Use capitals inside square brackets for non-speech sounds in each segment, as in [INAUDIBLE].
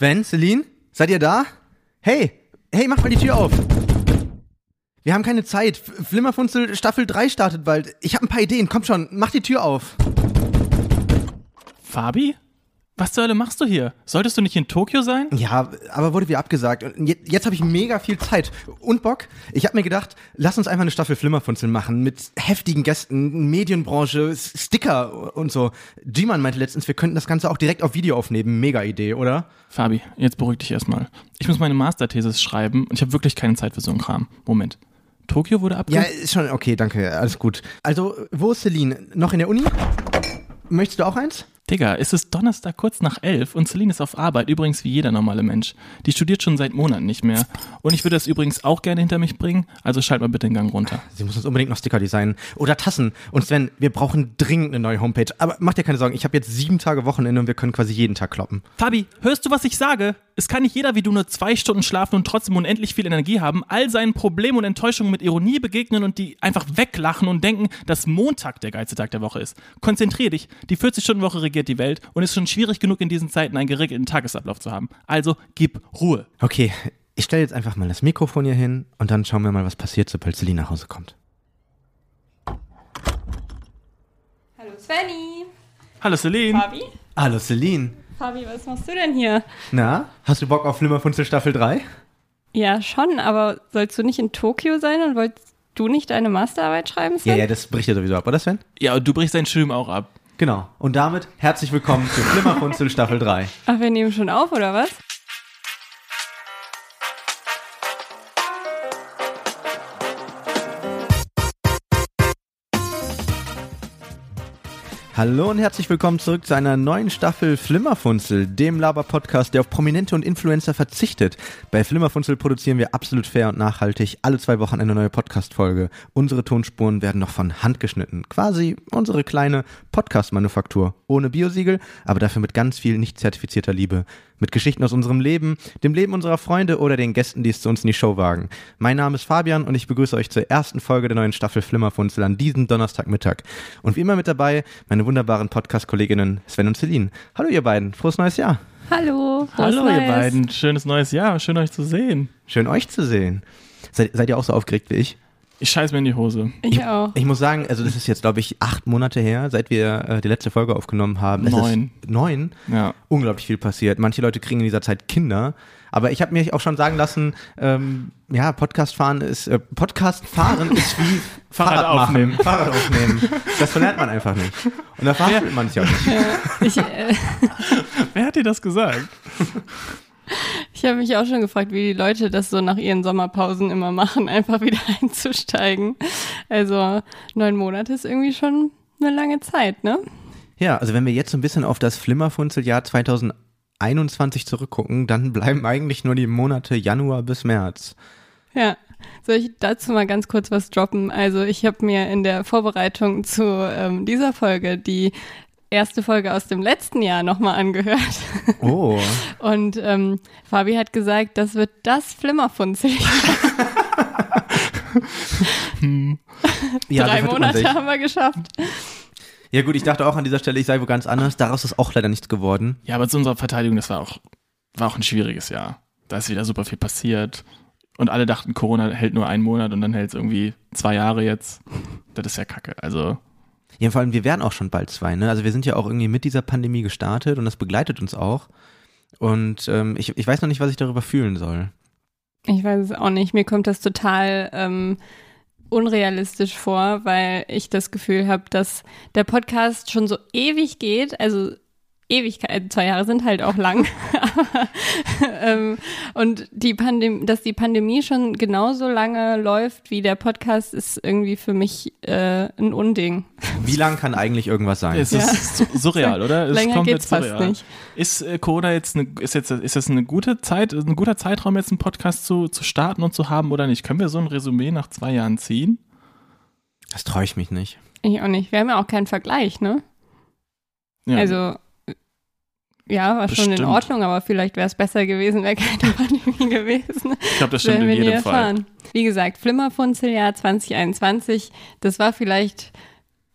Sven, Celine, seid ihr da? Hey, hey, mach mal die Tür auf. Wir haben keine Zeit. Flimmerfunzel Staffel 3 startet bald. Ich habe ein paar Ideen. Komm schon, mach die Tür auf. Fabi? Was zur Hölle machst du hier? Solltest du nicht in Tokio sein? Ja, aber wurde wieder abgesagt. Und je- jetzt habe ich mega viel Zeit und Bock. Ich habe mir gedacht, lass uns einfach eine Staffel Flimmerfunzel machen mit heftigen Gästen, Medienbranche, Sticker und so. G-Man meinte letztens, wir könnten das Ganze auch direkt auf Video aufnehmen. Mega Idee, oder? Fabi, jetzt beruhig dich erstmal. Ich muss meine Masterthesis schreiben und ich habe wirklich keine Zeit für so einen Kram. Moment. Tokio wurde Ja, abgesagt? ist schon okay, danke, alles gut. Also, wo ist Celine? Noch in der Uni? Möchtest du auch eins? Digga, es ist Donnerstag kurz nach elf und Celine ist auf Arbeit, übrigens wie jeder normale Mensch. Die studiert schon seit Monaten nicht mehr. Und ich würde das übrigens auch gerne hinter mich bringen, also schalt mal bitte den Gang runter. Sie muss uns unbedingt noch Sticker designen. Oder Tassen. Und Sven, wir brauchen dringend eine neue Homepage. Aber mach dir keine Sorgen, ich habe jetzt sieben Tage Wochenende und wir können quasi jeden Tag kloppen. Fabi, hörst du, was ich sage? Es kann nicht jeder wie du nur zwei Stunden schlafen und trotzdem unendlich viel Energie haben, all seinen Problemen und Enttäuschungen mit Ironie begegnen und die einfach weglachen und denken, dass Montag der geilste Tag der Woche ist. Konzentrier dich. Die 40-Stunden-Woche regiert die Welt und es ist schon schwierig genug in diesen Zeiten einen geregelten Tagesablauf zu haben. Also gib Ruhe. Okay, ich stelle jetzt einfach mal das Mikrofon hier hin und dann schauen wir mal, was passiert, sobald Celine nach Hause kommt. Hallo Svenny. Hallo Celine. Fabi? Hallo Celine. Fabi, was machst du denn hier? Na, hast du Bock auf Flimmerfunzel Staffel 3? Ja, schon, aber sollst du nicht in Tokio sein und wolltest du nicht deine Masterarbeit schreiben, Ja, Sven? ja, das bricht ja sowieso ab, oder Sven? Ja, und du brichst dein Studium auch ab. Genau. Und damit herzlich willkommen zu Flimmerfunzel Staffel 3. Ach, wir nehmen schon auf, oder was? Hallo und herzlich willkommen zurück zu einer neuen Staffel Flimmerfunzel, dem Laber-Podcast, der auf Prominente und Influencer verzichtet. Bei Flimmerfunzel produzieren wir absolut fair und nachhaltig alle zwei Wochen eine neue Podcast-Folge. Unsere Tonspuren werden noch von Hand geschnitten. Quasi unsere kleine Podcast-Manufaktur. Ohne Biosiegel, aber dafür mit ganz viel nicht zertifizierter Liebe. Mit Geschichten aus unserem Leben, dem Leben unserer Freunde oder den Gästen, die es zu uns in die Show wagen. Mein Name ist Fabian und ich begrüße euch zur ersten Folge der neuen Staffel Flimmerfunzel an diesem Donnerstagmittag. Und wie immer mit dabei meine wunderbaren Podcast-Kolleginnen Sven und Celine. Hallo ihr beiden, frohes neues Jahr. Hallo. frohes Hallo ihr beiden, schönes neues Jahr, schön euch zu sehen. Schön euch zu sehen. Seid, seid ihr auch so aufgeregt wie ich? Ich scheiß mir in die Hose. Ich auch. Ich muss sagen, also das ist jetzt, glaube ich, acht Monate her, seit wir äh, die letzte Folge aufgenommen haben. Es Neun. Ist neun? Ja. Unglaublich viel passiert. Manche Leute kriegen in dieser Zeit Kinder. Aber ich habe mir auch schon sagen lassen, ähm, ja, Podcast fahren ist, äh, Podcast fahren ist wie [LAUGHS] Fahrrad Fahrrad machen. aufnehmen. Fahrrad aufnehmen. Das verlernt man einfach nicht. Und da verhaftet man sich auch nicht. Ich, äh, [LAUGHS] Wer hat dir das gesagt? [LAUGHS] [LAUGHS] ich habe mich auch schon gefragt, wie die Leute das so nach ihren Sommerpausen immer machen, [LAUGHS] einfach wieder einzusteigen. Also neun Monate ist irgendwie schon eine lange Zeit, ne? Ja, also wenn wir jetzt so ein bisschen auf das Flimmerfunzeljahr 2021 zurückgucken, dann bleiben eigentlich nur die Monate Januar bis März. Ja, soll ich dazu mal ganz kurz was droppen? Also ich habe mir in der Vorbereitung zu ähm, dieser Folge die erste Folge aus dem letzten Jahr nochmal angehört. Oh. [LAUGHS] Und ähm, Fabi hat gesagt, das wird das Flimmerfunzel. Ja, so Drei Monate haben wir geschafft. Ja gut, ich dachte auch an dieser Stelle, ich sei wo ganz anders. Daraus ist auch leider nichts geworden. Ja, aber zu unserer Verteidigung, das war auch, war auch ein schwieriges Jahr. Da ist wieder super viel passiert. Und alle dachten, Corona hält nur einen Monat und dann hält es irgendwie zwei Jahre jetzt. Das ist ja kacke. Also, Ja, vor allem, wir werden auch schon bald zwei, ne? Also wir sind ja auch irgendwie mit dieser Pandemie gestartet und das begleitet uns auch. Und ähm, ich, ich weiß noch nicht, was ich darüber fühlen soll. Ich weiß es auch nicht. Mir kommt das total ähm, unrealistisch vor, weil ich das Gefühl habe, dass der Podcast schon so ewig geht. Also Ewigkeit, zwei Jahre sind halt auch lang. [LAUGHS] Ähm, und die Pandemie, dass die Pandemie schon genauso lange läuft wie der Podcast, ist irgendwie für mich äh, ein Unding. Wie lang kann eigentlich irgendwas sein? es ist su- surreal, oder? Es ist Länger geht's fast surreal. nicht. Ist äh, Corona jetzt eine, ist jetzt, ist das eine gute Zeit, ein guter Zeitraum, jetzt einen Podcast zu, zu starten und zu haben oder nicht? Können wir so ein Resümee nach zwei Jahren ziehen? Das traue ich mich nicht. Ich auch nicht. Wir haben ja auch keinen Vergleich, ne? Ja. Also ja, war schon in Bestimmt. Ordnung, aber vielleicht wäre es besser gewesen, wäre keine [LAUGHS] Pandemie gewesen. ich glaube, das stimmt in jedem Fall. Wie gesagt, Flimmerfunzeljahr 2021, das war vielleicht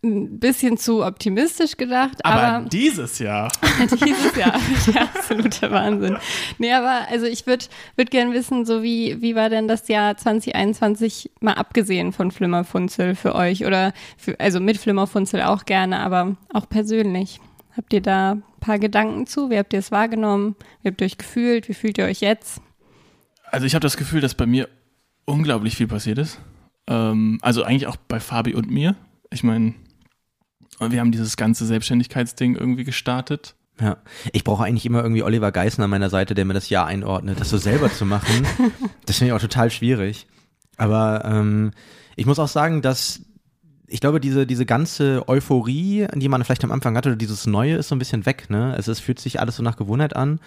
ein bisschen zu optimistisch gedacht, Aber, aber, dieses Jahr. [LAUGHS] dieses Jahr [LAUGHS] der absolute Wahnsinn. Nee, aber also ich würde würd gern wissen, so wie, wie war denn das Jahr 2021 mal abgesehen von Flimmerfunzel für euch oder für, also mit Flimmerfunzel auch gerne, aber auch persönlich. Habt ihr da ein paar Gedanken zu? Wie habt ihr es wahrgenommen? Wie habt ihr euch gefühlt? Wie fühlt ihr euch jetzt? Also ich habe das Gefühl, dass bei mir unglaublich viel passiert ist. Ähm, also eigentlich auch bei Fabi und mir. Ich meine, wir haben dieses ganze Selbstständigkeitsding irgendwie gestartet. Ja, ich brauche eigentlich immer irgendwie Oliver Geißen an meiner Seite, der mir das Jahr einordnet. Das so selber zu machen, [LAUGHS] das finde ich auch total schwierig. Aber ähm, ich muss auch sagen, dass ich glaube, diese, diese ganze Euphorie, die man vielleicht am Anfang hatte, oder dieses Neue ist so ein bisschen weg, ne? Also es fühlt sich alles so nach Gewohnheit an.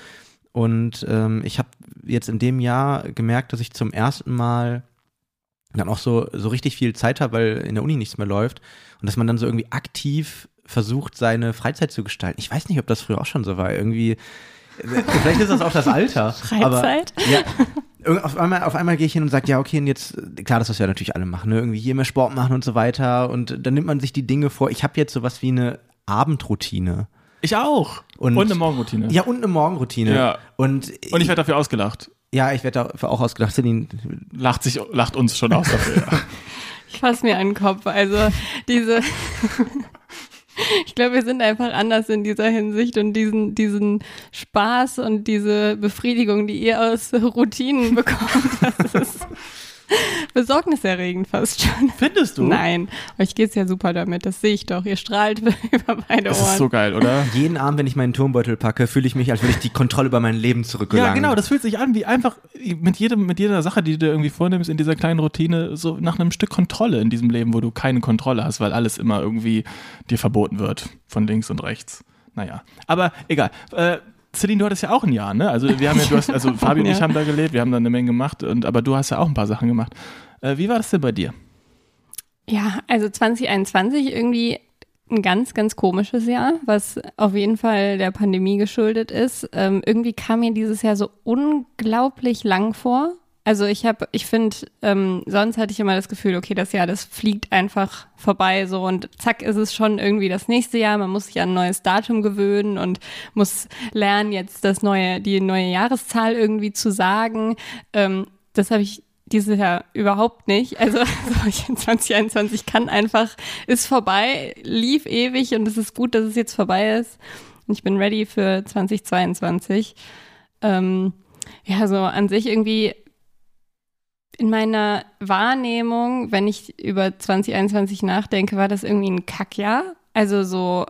Und ähm, ich habe jetzt in dem Jahr gemerkt, dass ich zum ersten Mal dann auch so, so richtig viel Zeit habe, weil in der Uni nichts mehr läuft. Und dass man dann so irgendwie aktiv versucht, seine Freizeit zu gestalten. Ich weiß nicht, ob das früher auch schon so war. Irgendwie, vielleicht ist das auch das Alter. [LAUGHS] Aber, Freizeit? ja, Irg- auf einmal, auf einmal gehe ich hin und sage, ja, okay, und jetzt, klar, das was wir natürlich alle machen, ne? irgendwie hier mehr Sport machen und so weiter. Und dann nimmt man sich die Dinge vor. Ich habe jetzt sowas wie eine Abendroutine. Ich auch. Und- Und, eine Morgenroutine. Ja, und eine Morgenroutine. Ja. Und, Und ich werde dafür ausgelacht. ja, ich werde dafür auch ausgedacht. Celine, Lacht, sich, lacht uns schon aus dafür. Ja. [LAUGHS] Ich fasse mir an den Kopf. Also diese. [LAUGHS] Ich glaube, wir sind einfach anders in dieser Hinsicht und diesen, diesen Spaß und diese Befriedigung, die ihr aus Routinen [LAUGHS] bekommt, das ist [LAUGHS] besorgniserregend fast schon. Findest du? Nein, euch geht's ja super damit, das sehe ich doch. Ihr strahlt [LAUGHS] über beide Das Ohren. ist so geil, oder? jeden Abend, wenn ich meinen Turmbeutel packe, fühle ich mich, als würde ich die Kontrolle über mein Leben zurückgelangen. Ja, genau, das fühlt sich an wie einfach mit, jedem, mit jeder Sache, die du dir irgendwie vornimmst in dieser kleinen Routine, so nach einem Stück Kontrolle in diesem Leben, wo du keine Kontrolle hast, weil alles immer irgendwie dir verboten wird von links und rechts. Naja, aber egal. Äh, Celine, du hattest ja auch ein Jahr, ne? Also wir haben ja, du hast, also [LAUGHS] Fabi und ich haben da gelebt, wir haben da eine Menge gemacht, und, aber du hast ja auch ein paar Sachen gemacht. Äh, wie war das denn bei dir? Ja, also 2021 irgendwie ein ganz, ganz komisches Jahr, was auf jeden Fall der Pandemie geschuldet ist. Ähm, irgendwie kam mir dieses Jahr so unglaublich lang vor. Also ich habe, ich finde, ähm, sonst hatte ich immer das Gefühl, okay, das Jahr, das fliegt einfach vorbei so und zack ist es schon irgendwie das nächste Jahr. Man muss sich an ein neues Datum gewöhnen und muss lernen, jetzt das neue, die neue Jahreszahl irgendwie zu sagen. Ähm, das habe ich dieses Jahr überhaupt nicht. Also, [LAUGHS] also ich in 2021 kann einfach, ist vorbei, lief ewig und es ist gut, dass es jetzt vorbei ist. Und ich bin ready für 2022. Ähm, ja, so an sich irgendwie in meiner Wahrnehmung, wenn ich über 2021 nachdenke, war das irgendwie ein Kackjahr. Also so,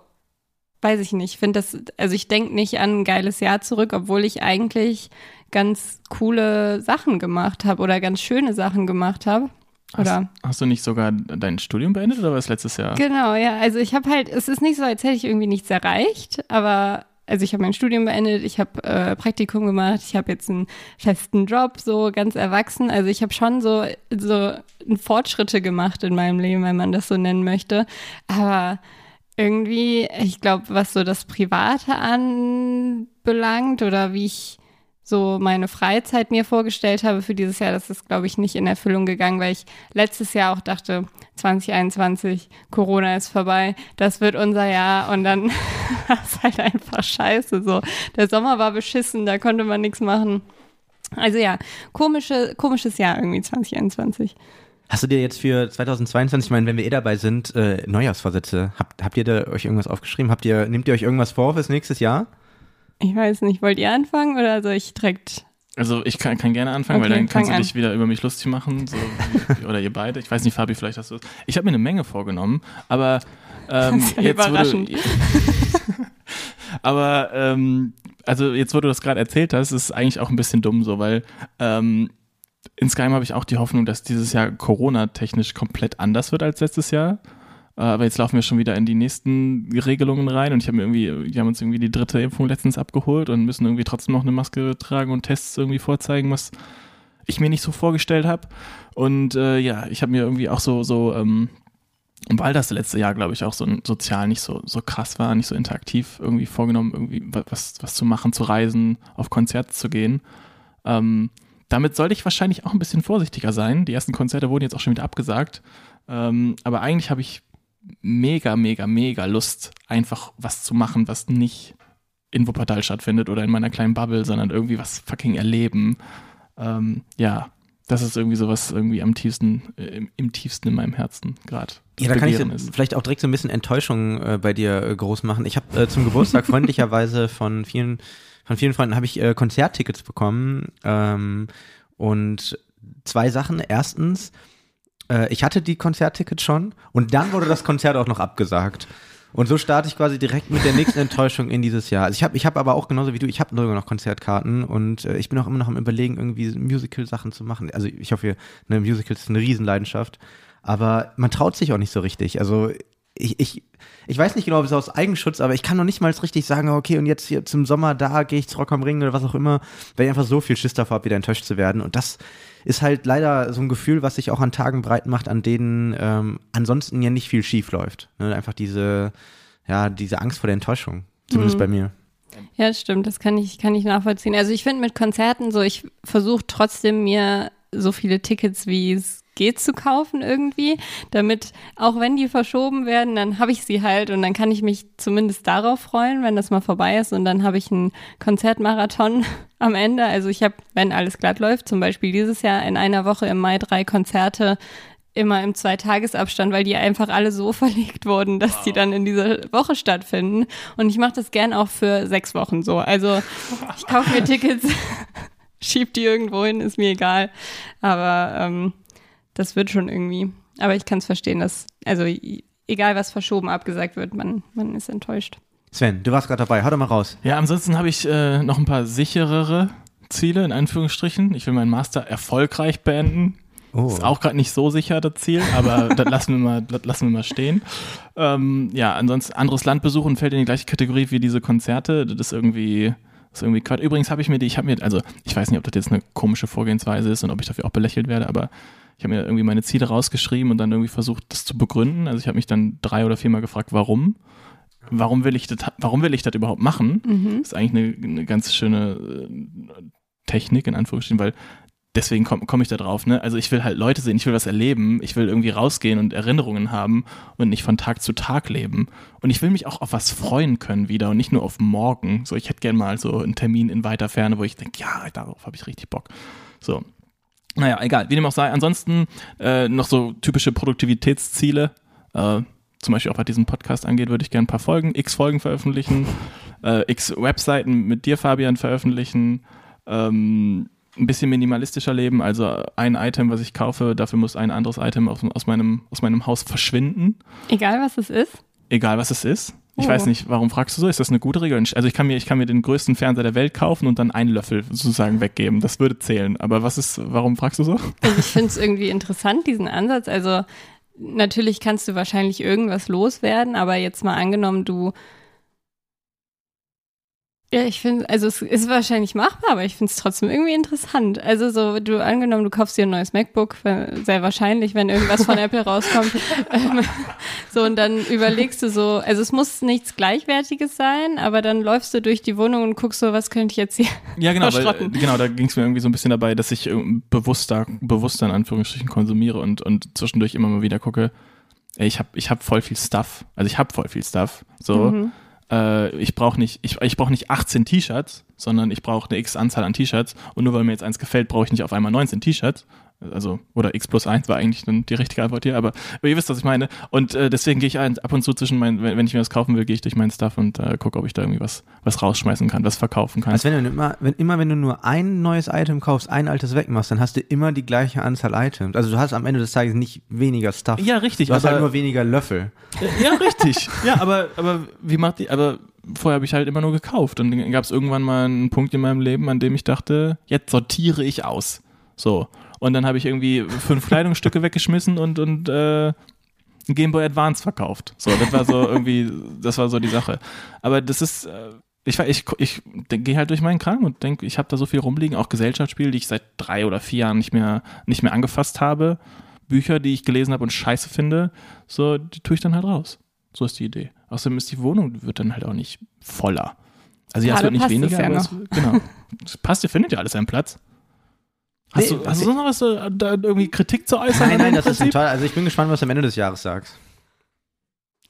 weiß ich nicht, finde das, also ich denke nicht an ein geiles Jahr zurück, obwohl ich eigentlich ganz coole Sachen gemacht habe oder ganz schöne Sachen gemacht habe. Oder? Hast, hast du nicht sogar dein Studium beendet oder war es letztes Jahr? Genau, ja. Also ich habe halt, es ist nicht so, als hätte ich irgendwie nichts erreicht, aber also ich habe mein Studium beendet, ich habe äh, Praktikum gemacht, ich habe jetzt einen festen Job, so ganz erwachsen. Also ich habe schon so, so Fortschritte gemacht in meinem Leben, wenn man das so nennen möchte. Aber irgendwie, ich glaube, was so das Private anbelangt oder wie ich so meine Freizeit mir vorgestellt habe für dieses Jahr, das ist, glaube ich, nicht in Erfüllung gegangen, weil ich letztes Jahr auch dachte, 2021, Corona ist vorbei, das wird unser Jahr und dann [LAUGHS] war es halt einfach scheiße. So, der Sommer war beschissen, da konnte man nichts machen. Also ja, komische, komisches Jahr irgendwie 2021. Hast du dir jetzt für 2022, ich meine, wenn wir eh dabei sind, äh, Neujahrsvorsätze, habt, habt ihr da euch irgendwas aufgeschrieben? Habt ihr, nehmt ihr euch irgendwas vor fürs nächstes Jahr? Ich weiß nicht, wollt ihr anfangen oder soll ich direkt? Also ich kann, kann gerne anfangen, weil Okay, dann kannst du an. dich wieder über mich lustig machen, so oder ihr beide. Ich weiß nicht, Fabi, vielleicht hast du es. Ich habe mir eine Menge vorgenommen, aber ähm, ja jetzt überraschend. wurde, [LAUGHS] aber ähm, also jetzt, wo du das gerade erzählt hast, ist es eigentlich auch ein bisschen dumm so, weil ähm, insgeheim habe ich auch die Hoffnung, dass dieses Jahr Corona-technisch komplett anders wird als letztes Jahr. Äh, Aber jetzt laufen wir schon wieder in die nächsten Regelungen rein und ich habe mir irgendwie, die haben uns irgendwie die dritte Impfung letztens abgeholt und müssen irgendwie trotzdem noch eine Maske tragen und Tests irgendwie vorzeigen, was ich mir nicht so vorgestellt habe. Und äh, ja, ich habe mir irgendwie auch so, so, ähm, weil das letzte Jahr, glaube ich, auch so sozial nicht so, so krass war, nicht so interaktiv, irgendwie vorgenommen, irgendwie wa- was, was zu machen, zu reisen, auf Konzerte zu gehen. Ähm, damit sollte ich wahrscheinlich auch ein bisschen vorsichtiger sein. Die ersten Konzerte wurden jetzt auch schon wieder abgesagt. Ähm, aber eigentlich habe ich mega, mega, mega Lust, einfach was zu machen, was nicht in Wuppertal stattfindet oder in meiner kleinen Bubble, sondern irgendwie was fucking erleben. Ähm, ja, das ist irgendwie sowas irgendwie am tiefsten, äh, im, im, tiefsten in meinem Herzen gerade. Ja, da kann ich ist. vielleicht auch direkt so ein bisschen Enttäuschung äh, bei dir äh, groß machen. Ich habe äh, zum Geburtstag [LAUGHS] freundlicherweise von vielen, von vielen Freunden habe ich äh, Konzerttickets bekommen ähm, und zwei Sachen. Erstens, äh, ich hatte die Konzerttickets schon und dann wurde das Konzert auch noch abgesagt. Und so starte ich quasi direkt mit der nächsten Enttäuschung in dieses Jahr. Also ich habe ich hab aber auch genauso wie du, ich habe sogar noch Konzertkarten und äh, ich bin auch immer noch am überlegen, irgendwie Musical-Sachen zu machen. Also ich hoffe, eine Musical ist eine Riesenleidenschaft. Aber man traut sich auch nicht so richtig. Also ich, ich, ich weiß nicht genau, ob es aus Eigenschutz, aber ich kann noch nicht mal richtig sagen, okay, und jetzt hier zum Sommer da gehe ich zu Rock am Ring oder was auch immer, weil ich einfach so viel Schiss davor habe, wieder enttäuscht zu werden. Und das ist halt leider so ein Gefühl, was sich auch an Tagen breit macht, an denen ähm, ansonsten ja nicht viel schief läuft. Ne? Einfach diese, ja, diese Angst vor der Enttäuschung. Zumindest mhm. bei mir. Ja, stimmt, das kann ich, kann ich nachvollziehen. Also ich finde mit Konzerten so, ich versuche trotzdem mir so viele Tickets, wie es geht zu kaufen irgendwie, damit auch wenn die verschoben werden, dann habe ich sie halt und dann kann ich mich zumindest darauf freuen, wenn das mal vorbei ist und dann habe ich einen Konzertmarathon [LAUGHS] am Ende. Also ich habe, wenn alles glatt läuft, zum Beispiel dieses Jahr in einer Woche im Mai drei Konzerte immer im Zweitagesabstand, weil die einfach alle so [LAUGHS] verlegt wurden, dass wow. die dann in dieser Woche stattfinden. Und ich mache das gern auch für sechs Wochen so. Also ich kaufe mir [LAUGHS] Tickets, schieb die irgendwo hin, ist mir egal. Aber ähm, das wird schon irgendwie. Aber ich kann es verstehen, dass, also egal was verschoben, abgesagt wird, man, man ist enttäuscht. Sven, du warst gerade dabei, hau doch mal raus. Ja, ansonsten habe ich äh, noch ein paar sicherere Ziele, in Anführungsstrichen. Ich will meinen Master erfolgreich beenden. Oh. Ist auch gerade nicht so sicher das Ziel, aber [LAUGHS] das lassen wir mal, das lassen wir mal stehen. Ähm, ja, ansonsten anderes Land besuchen fällt in die gleiche Kategorie wie diese Konzerte. Das ist irgendwie, das ist irgendwie Quatsch. Übrigens habe ich mir die, ich habe mir, also ich weiß nicht, ob das jetzt eine komische Vorgehensweise ist und ob ich dafür auch belächelt werde, aber ich habe mir irgendwie meine Ziele rausgeschrieben und dann irgendwie versucht, das zu begründen. Also ich habe mich dann drei oder viermal gefragt, warum. Warum will ich das, warum will ich das überhaupt machen? Mhm. Das ist eigentlich eine, eine ganz schöne äh, Technik, in Anführungsstrichen, weil deswegen komme komm ich da drauf. Ne? Also ich will halt Leute sehen, ich will was erleben, ich will irgendwie rausgehen und Erinnerungen haben und nicht von Tag zu Tag leben. Und ich will mich auch auf was freuen können wieder und nicht nur auf morgen. So, ich hätte gern mal so einen Termin in weiter Ferne, wo ich denke, ja, darauf habe ich richtig Bock. So, naja, egal, wie dem auch sei. Ansonsten äh, noch so typische Produktivitätsziele. Äh, zum Beispiel auch was diesen Podcast angeht, würde ich gerne ein paar Folgen, x Folgen veröffentlichen, äh, x Webseiten mit dir, Fabian, veröffentlichen. Ähm, ein bisschen minimalistischer leben, also ein Item, was ich kaufe, dafür muss ein anderes Item aus, aus, meinem, aus meinem Haus verschwinden. Egal was es ist? Egal was es ist. Ich oh. weiß nicht, warum fragst du so? Ist das eine gute Regel? Also ich kann mir, ich kann mir den größten Fernseher der Welt kaufen und dann einen Löffel sozusagen weggeben. Das würde zählen. Aber was ist, warum fragst du so? Also ich finde es irgendwie interessant, diesen Ansatz. Also natürlich kannst du wahrscheinlich irgendwas loswerden, aber jetzt mal angenommen, du ja, ich finde, also es ist wahrscheinlich machbar, aber ich finde es trotzdem irgendwie interessant. Also so, du angenommen, du kaufst dir ein neues MacBook, sehr wahrscheinlich, wenn irgendwas von [LAUGHS] Apple rauskommt. Ähm, so, und dann überlegst du so, also es muss nichts Gleichwertiges sein, aber dann läufst du durch die Wohnung und guckst so, was könnte ich jetzt hier Ja, genau, weil, genau, da ging es mir irgendwie so ein bisschen dabei, dass ich bewusster, bewusster in Anführungsstrichen konsumiere und, und zwischendurch immer mal wieder gucke, ey, ich habe ich hab voll viel Stuff. Also ich habe voll viel Stuff. So. Mhm äh, ich brauche nicht, ich, ich brauch nicht 18 T-Shirts, sondern ich brauche eine x Anzahl an T-Shirts. Und nur weil mir jetzt eins gefällt, brauche ich nicht auf einmal 19 T-Shirts, also, oder x plus 1 war eigentlich dann die richtige Antwort hier, aber, aber ihr wisst, was ich meine. Und äh, deswegen gehe ich ab und zu zwischen meinen, wenn, wenn ich mir was kaufen will, gehe ich durch meinen Stuff und äh, gucke, ob ich da irgendwie was, was rausschmeißen kann, was verkaufen kann. Also wenn du immer, wenn, immer wenn du nur ein neues Item kaufst, ein altes wegmachst, dann hast du immer die gleiche Anzahl Items. Also du hast am Ende des Tages nicht weniger Stuff. Ja, richtig. Du hast halt nur weniger Löffel. Ja, richtig. ja, aber, aber wie macht die, aber vorher habe ich halt immer nur gekauft. Und dann gab es irgendwann mal einen Punkt in meinem Leben, an dem ich dachte, jetzt sortiere ich aus. So. Und dann habe ich irgendwie fünf Kleidungsstücke weggeschmissen und, und äh, ein Game Boy Advance verkauft. So, das war so irgendwie, das war so die Sache. Aber das ist, äh, ich, ich, ich gehe halt durch meinen Kram und denke, ich habe da so viel rumliegen, auch Gesellschaftsspiele, die ich seit drei oder vier Jahren nicht mehr, nicht mehr angefasst habe. Bücher, die ich gelesen habe und scheiße finde, so, die tue ich dann halt raus. So ist die Idee. Außerdem ist die Wohnung, wird dann halt auch nicht voller. Also ja, es wird nicht weniger, ja es, genau. Passt, ihr findet ja alles einen Platz. Hast, nee, du, hast du noch was, äh, da irgendwie Kritik zu äußern? Nein, nein, das Prinzip? ist toll. Also ich bin gespannt, was du am Ende des Jahres sagst.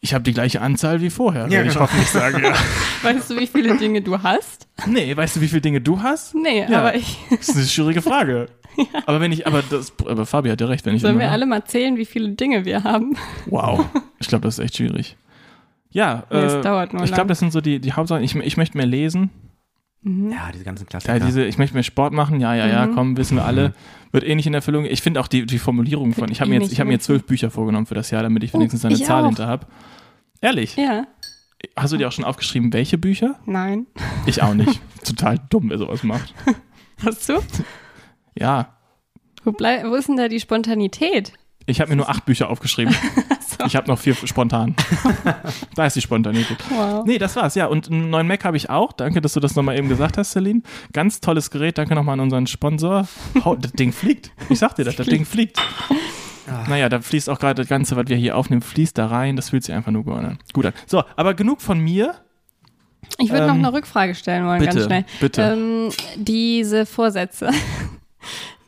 Ich habe die gleiche Anzahl wie vorher, Ja, würde ich genau. hoffentlich sagen. Ja. [LAUGHS] Weißt du, wie viele Dinge du hast? Nee, weißt du, wie viele Dinge du hast? Nee, Ja. aber ich. Das ist eine schwierige Frage. [LAUGHS] Aber wenn ich, aber das, aber Fabi hat ja recht, wenn ich Sollen wir alle mal zählen, wie viele Dinge wir haben? Wow. [LAUGHS] Ich glaube, das ist echt schwierig. Ja, Nee, es äh, dauert nur ich glaube, das sind so die, die Hauptsachen. Ich, ich möchte mehr lesen. Ja, diese ganzen Klassiker. Ja, diese, ich möchte mehr Sport machen. Ja, ja, ja, Mhm. komm, wissen wir alle. Wird eh nicht in Erfüllung. Ich finde auch die, die Formulierung von, Find ich habe mir jetzt, nicht ich habe mir in zwölf Bücher vorgenommen für das Jahr, damit ich Oh, wenigstens eine ich Zahl auch. hinter habe. Ehrlich? Ja, Hast du dir auch schon aufgeschrieben, welche Bücher? nein. Ich auch nicht. [LAUGHS] Total dumm, wer sowas macht. Hast du? Ja. Wo, blei wo ist denn da die Spontanität? Ich habe mir nur acht Bücher aufgeschrieben. [LAUGHS] [LAUGHS] Ich habe noch vier spontan. [LAUGHS] da ist die Spontanität. Wow. Nee, das war's, ja. Und einen neuen Mac habe ich auch. Danke, dass du das nochmal eben gesagt hast, Celine. Ganz tolles Gerät. Danke nochmal an unseren Sponsor. Oh, das Ding fliegt. Ich sag dir das, das Ding fliegt. Naja, da fließt auch gerade das Ganze, was wir hier aufnehmen, fließt da rein. Das fühlt sich einfach nur gut an. Gut an. So, aber genug von mir. Ich würde Ähm, noch eine Rückfrage stellen wollen, bitte, ganz schnell. bitte. Ähm, diese Vorsätze.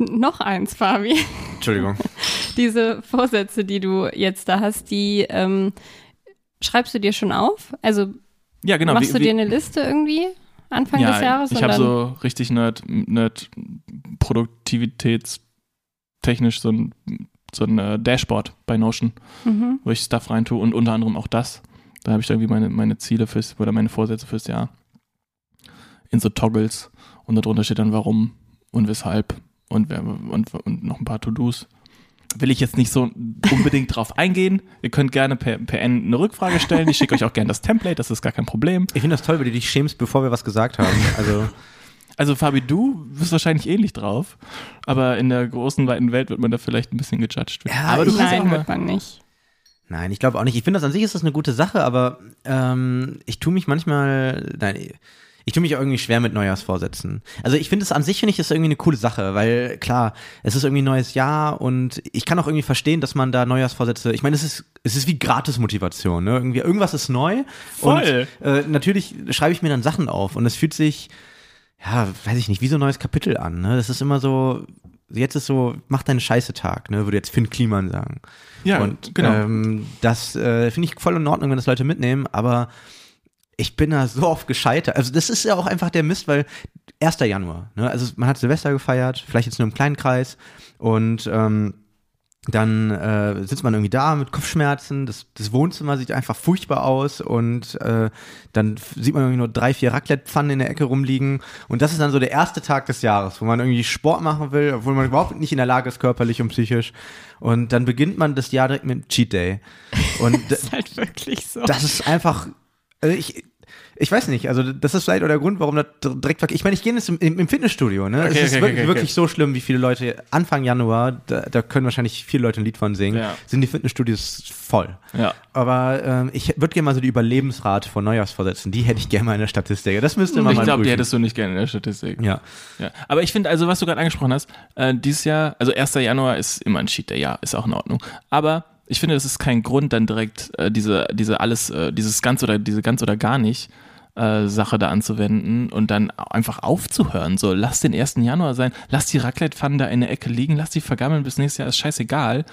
Noch eins, Fabi. Entschuldigung. [LAUGHS] Diese Vorsätze, die du jetzt da hast, die ähm, schreibst du dir schon auf? Also Ja, genau. machst wie- du wie- dir eine Liste irgendwie Anfang ja, des Jahres? ich habe so richtig nerd, nerd produktivitätstechnisch so ein, so ein äh, Dashboard bei Notion, Mhm. wo ich Stuff rein tue und unter anderem auch das. Da habe ich irgendwie meine, meine Ziele fürs, oder meine Vorsätze fürs Jahr in so Toggles und darunter steht dann warum und weshalb und, wer, und, und noch ein paar To-Dos. Will ich jetzt nicht so unbedingt drauf eingehen. Ihr könnt gerne per, per N eine Rückfrage stellen. Ich schicke euch auch gerne das Template, das ist gar kein Problem. Ich finde das toll, wie du dich schämst, bevor wir was gesagt haben. Also, Also Fabi, du bist wahrscheinlich ähnlich drauf, aber in der großen, weiten Welt wird man da vielleicht ein bisschen gejudged. Ja, aber du kannst auch Nein, mal, wird man nicht. nein, ich glaube auch nicht. Ich finde das an sich ist das eine gute Sache, aber ähm, ich tue mich manchmal, nein, ich tue mich auch irgendwie schwer mit Neujahrsvorsätzen. Also ich finde es an sich, finde ich, ist irgendwie eine coole Sache, weil klar, es ist irgendwie ein neues Jahr und ich kann auch irgendwie verstehen, dass man da Neujahrsvorsätze, ich meine, es ist, es ist wie Gratismotivation, ne? Irgendwie, irgendwas ist neu. Voll. Und äh, natürlich schreibe ich mir dann Sachen auf und es fühlt sich, ja, weiß ich nicht, wie so ein neues Kapitel an. Ne? Das ist immer so, jetzt ist so, mach deinen Scheiße-Tag, ne? würde jetzt Finn Kliman sagen. Ja, und genau. ähm, das äh, finde ich voll in Ordnung, wenn das Leute mitnehmen, aber ich bin da so oft gescheitert. Also das ist ja auch einfach der Mist, weil 1. Januar, ne? also man hat Silvester gefeiert, vielleicht jetzt nur im kleinen Kreis und ähm, dann äh, sitzt man irgendwie da mit Kopfschmerzen, das, das Wohnzimmer sieht einfach furchtbar aus und äh, dann sieht man irgendwie nur drei, vier Raclette-Pfannen in der Ecke rumliegen und das ist dann so der erste Tag des Jahres, wo man irgendwie Sport machen will, obwohl man überhaupt nicht in der Lage ist, körperlich und psychisch und dann beginnt man das Jahr direkt mit einem Cheat Day und [LAUGHS] d- ist halt wirklich so. das ist einfach, also ich, ich weiß nicht, also das ist vielleicht auch der Grund, warum das direkt, ich meine, ich gehe jetzt im, im Fitnessstudio, ne? Okay, es ist okay, wirklich, okay, wirklich so schlimm, wie viele Leute Anfang Januar, da, da können wahrscheinlich viele Leute ein Lied von singen, Ja. sind die Fitnessstudios voll. ja. Aber ähm, ich würde gerne mal so die Überlebensrate von Neujahrsvorsätzen, die hätte ich gerne mal in der Statistik. Das müsste man Ich mal glaube, die hättest du nicht gerne in der Statistik. Ja. Ja. Aber ich finde, also was du gerade angesprochen hast, äh, dieses Jahr, also 1. Januar ist immer ein Cheat Day, ja, ist auch in Ordnung. Aber ich finde, das ist kein Grund, dann direkt äh, diese, diese alles, äh, dieses ganz oder diese ganz oder gar nicht äh, Sache da anzuwenden und dann einfach aufzuhören. So, lass den 1. Januar sein, lass die Raclette-Pfannen da in der Ecke liegen, lass die vergammeln bis nächstes Jahr, ist scheißegal.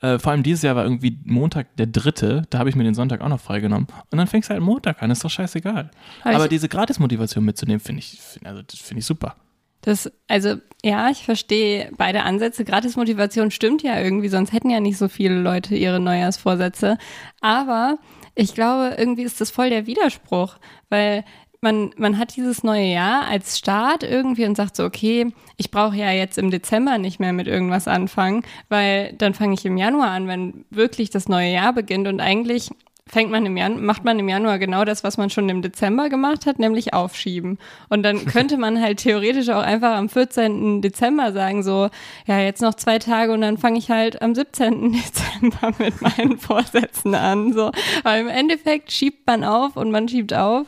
Äh, vor allem dieses Jahr war irgendwie Montag der dritte, da habe ich mir den Sonntag auch noch freigenommen. Und dann fängst du halt Montag an, ist doch scheißegal. Aber Aber diese Gratis-Motivation mitzunehmen, finde ich, find, also, finde ich super. Das, also, ja, ich verstehe beide Ansätze. Gratismotivation stimmt ja irgendwie, sonst hätten ja nicht so viele Leute ihre Neujahrsvorsätze. Aber ich glaube, irgendwie ist das voll der Widerspruch, weil man, man hat dieses neue Jahr als Start irgendwie und sagt so, okay, ich brauche ja jetzt im Dezember nicht mehr mit irgendwas anfangen, weil dann fange ich im Januar an, wenn wirklich das neue Jahr beginnt und eigentlich fängt man im Januar, macht man im Januar genau das, was man schon im Dezember gemacht hat, nämlich aufschieben. Und dann [LAUGHS] könnte man halt theoretisch auch einfach am 14. Dezember sagen, so, ja, jetzt noch zwei Tage und dann fange ich halt am 17. [LAUGHS] Dezember mit meinen Vorsätzen an. So. Aber im Endeffekt schiebt man auf und man schiebt auf.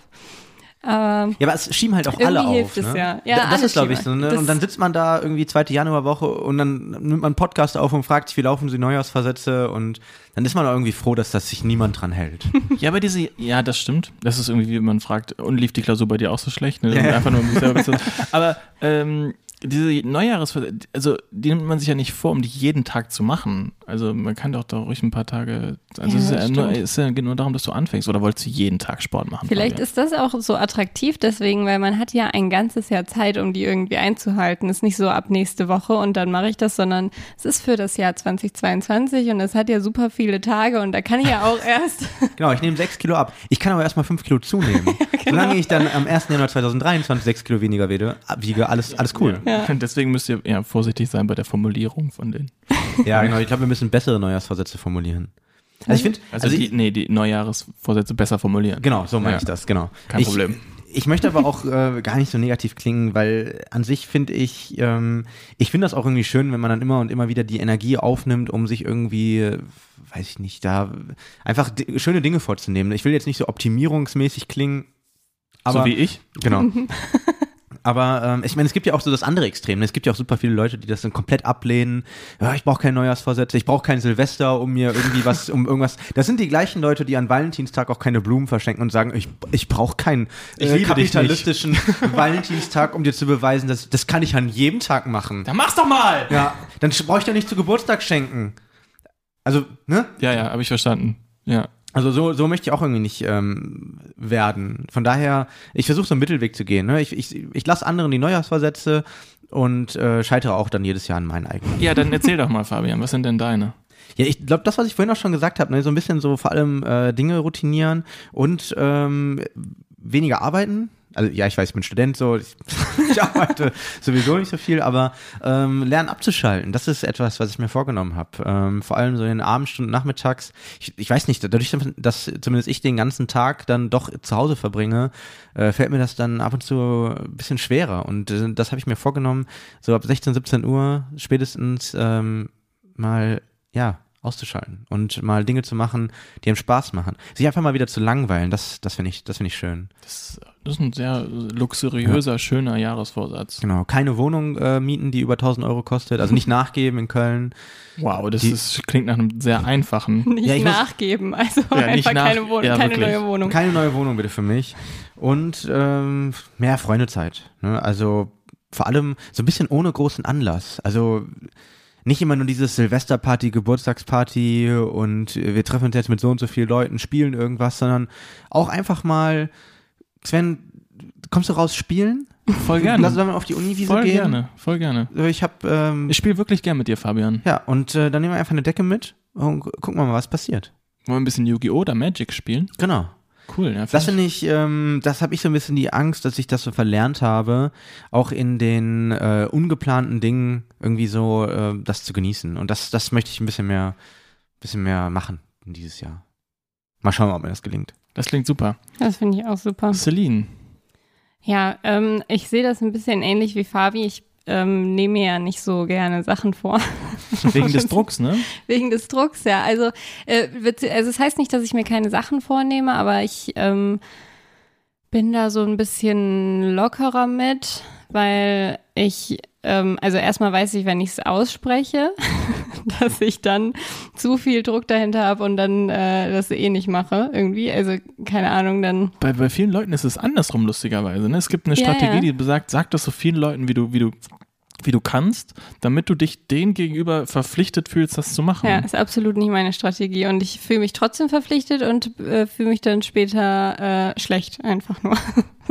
Aber Ja, aber es schieben halt auch alle auf. hilft es ne? ja. Ja, Da- das ist, glaube ich, so. Ne? Und dann sitzt man da irgendwie zweite Januarwoche und dann nimmt man einen Podcast auf und fragt sich, wie laufen sie Neujahrsversätze und dann ist man auch irgendwie froh, dass das sich niemand dran hält. [LAUGHS] Ja, aber diese, ja, das stimmt. Das ist irgendwie, wie man fragt, und lief die Klausur bei dir auch so schlecht? Ne? Ja. Einfach nur um selber. [LAUGHS] Aber ähm, diese Neujahres, also die nimmt man sich ja nicht vor, um die jeden Tag zu machen. Also man kann doch da ruhig ein paar Tage. Also Ja, es ist ja nur, es ist ja geht nur darum, dass du anfängst. Oder wolltest du jeden Tag Sport machen? Vielleicht ist das auch so attraktiv deswegen, weil man hat ja ein ganzes Jahr Zeit, um die irgendwie einzuhalten. Ist nicht so ab nächste Woche und dann mache ich das, sondern es ist für das Jahr 2022 und es hat ja super viele Tage und da kann ich ja auch [LAUGHS] erst. Genau, ich nehme sechs Kilo ab. Ich kann aber erstmal fünf Kilo zunehmen. [LAUGHS] genau. Solange ich dann am 1. Januar 2023 sechs Kilo weniger wiege, wiege alles, alles cool. Ja. [LAUGHS] Deswegen müsst ihr ja vorsichtig sein bei der Formulierung von denen. Ja, genau. Ich glaube, wir müssen bessere Neujahrsvorsätze formulieren. Also ich finde, Also, also, die, ich, nee, die Neujahresvorsätze besser formulieren. genau, so meine Ja. ich das, genau. Kein ich, Problem. Ich möchte aber auch äh, gar nicht so negativ klingen, weil an sich finde ich, ähm, ich finde das auch irgendwie schön, wenn man dann immer und immer wieder die Energie aufnimmt, um sich irgendwie, äh, weiß ich nicht, da einfach schöne Dinge vorzunehmen. Ich will jetzt nicht so optimierungsmäßig klingen, aber so wie ich. Genau. [LAUGHS] Aber ähm, ich meine, es gibt ja auch so das andere Extrem. ne? Es gibt ja auch super viele Leute, die das dann komplett ablehnen. Ja, ich brauche keine Neujahrsvorsätze, ich brauche kein Silvester, um mir irgendwie was, um irgendwas. [LAUGHS] Das sind die gleichen Leute, die an Valentinstag auch keine Blumen verschenken und sagen, ich, ich brauche keinen Ich äh, dich kapitalistischen [LAUGHS] Valentinstag, um dir zu beweisen, dass das kann ich an jedem Tag machen. Dann mach's doch mal! Ja, dann brauche ich doch nicht zu Geburtstag schenken. Also, ne? Ja, ja, habe ich verstanden. Ja. Also so, so möchte ich auch irgendwie nicht ähm, werden. Von daher, ich versuche so einen Mittelweg zu gehen. Ne? Ich, ich, ich lasse anderen die Neujahrsvorsätze und äh, scheitere auch dann jedes Jahr an meinen eigenen. Ja, dann erzähl doch mal, Fabian, was sind denn deine? Ja, ich glaube, das, was ich vorhin auch schon gesagt habe, ne? so ein bisschen so vor allem äh, Dinge routinieren und ähm, weniger arbeiten. Also ja, ich weiß, ich bin Student, so ich, [LAUGHS] ich arbeite sowieso nicht so viel, aber ähm, lernen abzuschalten, das ist etwas, was ich mir vorgenommen habe. Ähm, vor allem so in den Abendstunden nachmittags. Ich, ich weiß nicht, dadurch, dass zumindest ich den ganzen Tag dann doch zu Hause verbringe, äh, fällt mir das dann ab und zu ein bisschen schwerer. Und äh, das habe ich mir vorgenommen, so ab 16, 17 Uhr spätestens ähm, mal, ja, auszuschalten und mal Dinge zu machen, die einem Spaß machen. Sich einfach mal wieder zu langweilen, das, das finde ich, das finde ich schön. Das, das ist ein sehr luxuriöser, schöner Jahresvorsatz. Genau. Keine Wohnung äh, mieten, die über 1000 Euro kostet, also nicht [LAUGHS] nachgeben in Köln. Wow, das Die- ist, klingt nach einem sehr einfachen. [LAUGHS] Nicht Ja, ich muss- nachgeben, also Ja, einfach nach- keine, Wohnung, ja, keine wirklich. neue Wohnung. Keine neue Wohnung bitte für mich. Und ähm, mehr Freundezeit. Ne? Also vor allem so ein bisschen ohne großen Anlass. Also nicht immer nur dieses Silvesterparty, Geburtstagsparty und wir treffen uns jetzt mit so und so vielen Leuten, spielen irgendwas, sondern auch einfach mal, Sven, kommst du raus spielen? Voll gerne. Lass uns auf die Uniwiese voll gehen. gerne, voll gerne. Ich habe ähm, Ich spiele wirklich gern mit dir, Fabian. ja und äh, dann nehmen wir einfach eine Decke mit und gu- gucken wir mal, was passiert. Wollen wir ein bisschen Yu-Gi-Oh! oder Magic spielen? Genau. Cool, ja. Das find finde ich, ähm, das habe ich so ein bisschen die Angst, dass ich das so verlernt habe, auch in den äh, ungeplanten Dingen irgendwie so äh, das zu genießen. Und das, das möchte ich ein bisschen mehr, bisschen mehr machen in dieses Jahr. Mal schauen, ob mir das gelingt. das klingt super. Das finde ich auch super. Celine, Ja, ähm, ich sehe das ein bisschen ähnlich wie Fabi. Ich ähm, nehme mir ja nicht so gerne Sachen vor. [LAUGHS] wegen des Drucks, ne? Wegen des Drucks, ja. Also, äh, wird- also es heißt nicht, dass ich mir keine Sachen vornehme, aber ich ähm, bin da so ein bisschen lockerer mit, weil ich, ähm, also erstmal weiß ich, wenn ich es ausspreche, [LAUGHS] dass ich dann zu viel Druck dahinter habe und dann äh, das eh nicht mache irgendwie. Also keine Ahnung, dann Bei, bei vielen Leuten ist es andersrum, lustigerweise. Ne? Es gibt eine Ja, Strategie, ja. die besagt, sag das so vielen Leuten, wie du, wie du, wie du kannst, damit du dich denen gegenüber verpflichtet fühlst, das zu machen. Ja, ist absolut nicht meine Strategie und ich fühle mich trotzdem verpflichtet und äh, fühle mich dann später äh, schlecht, einfach nur. [LAUGHS]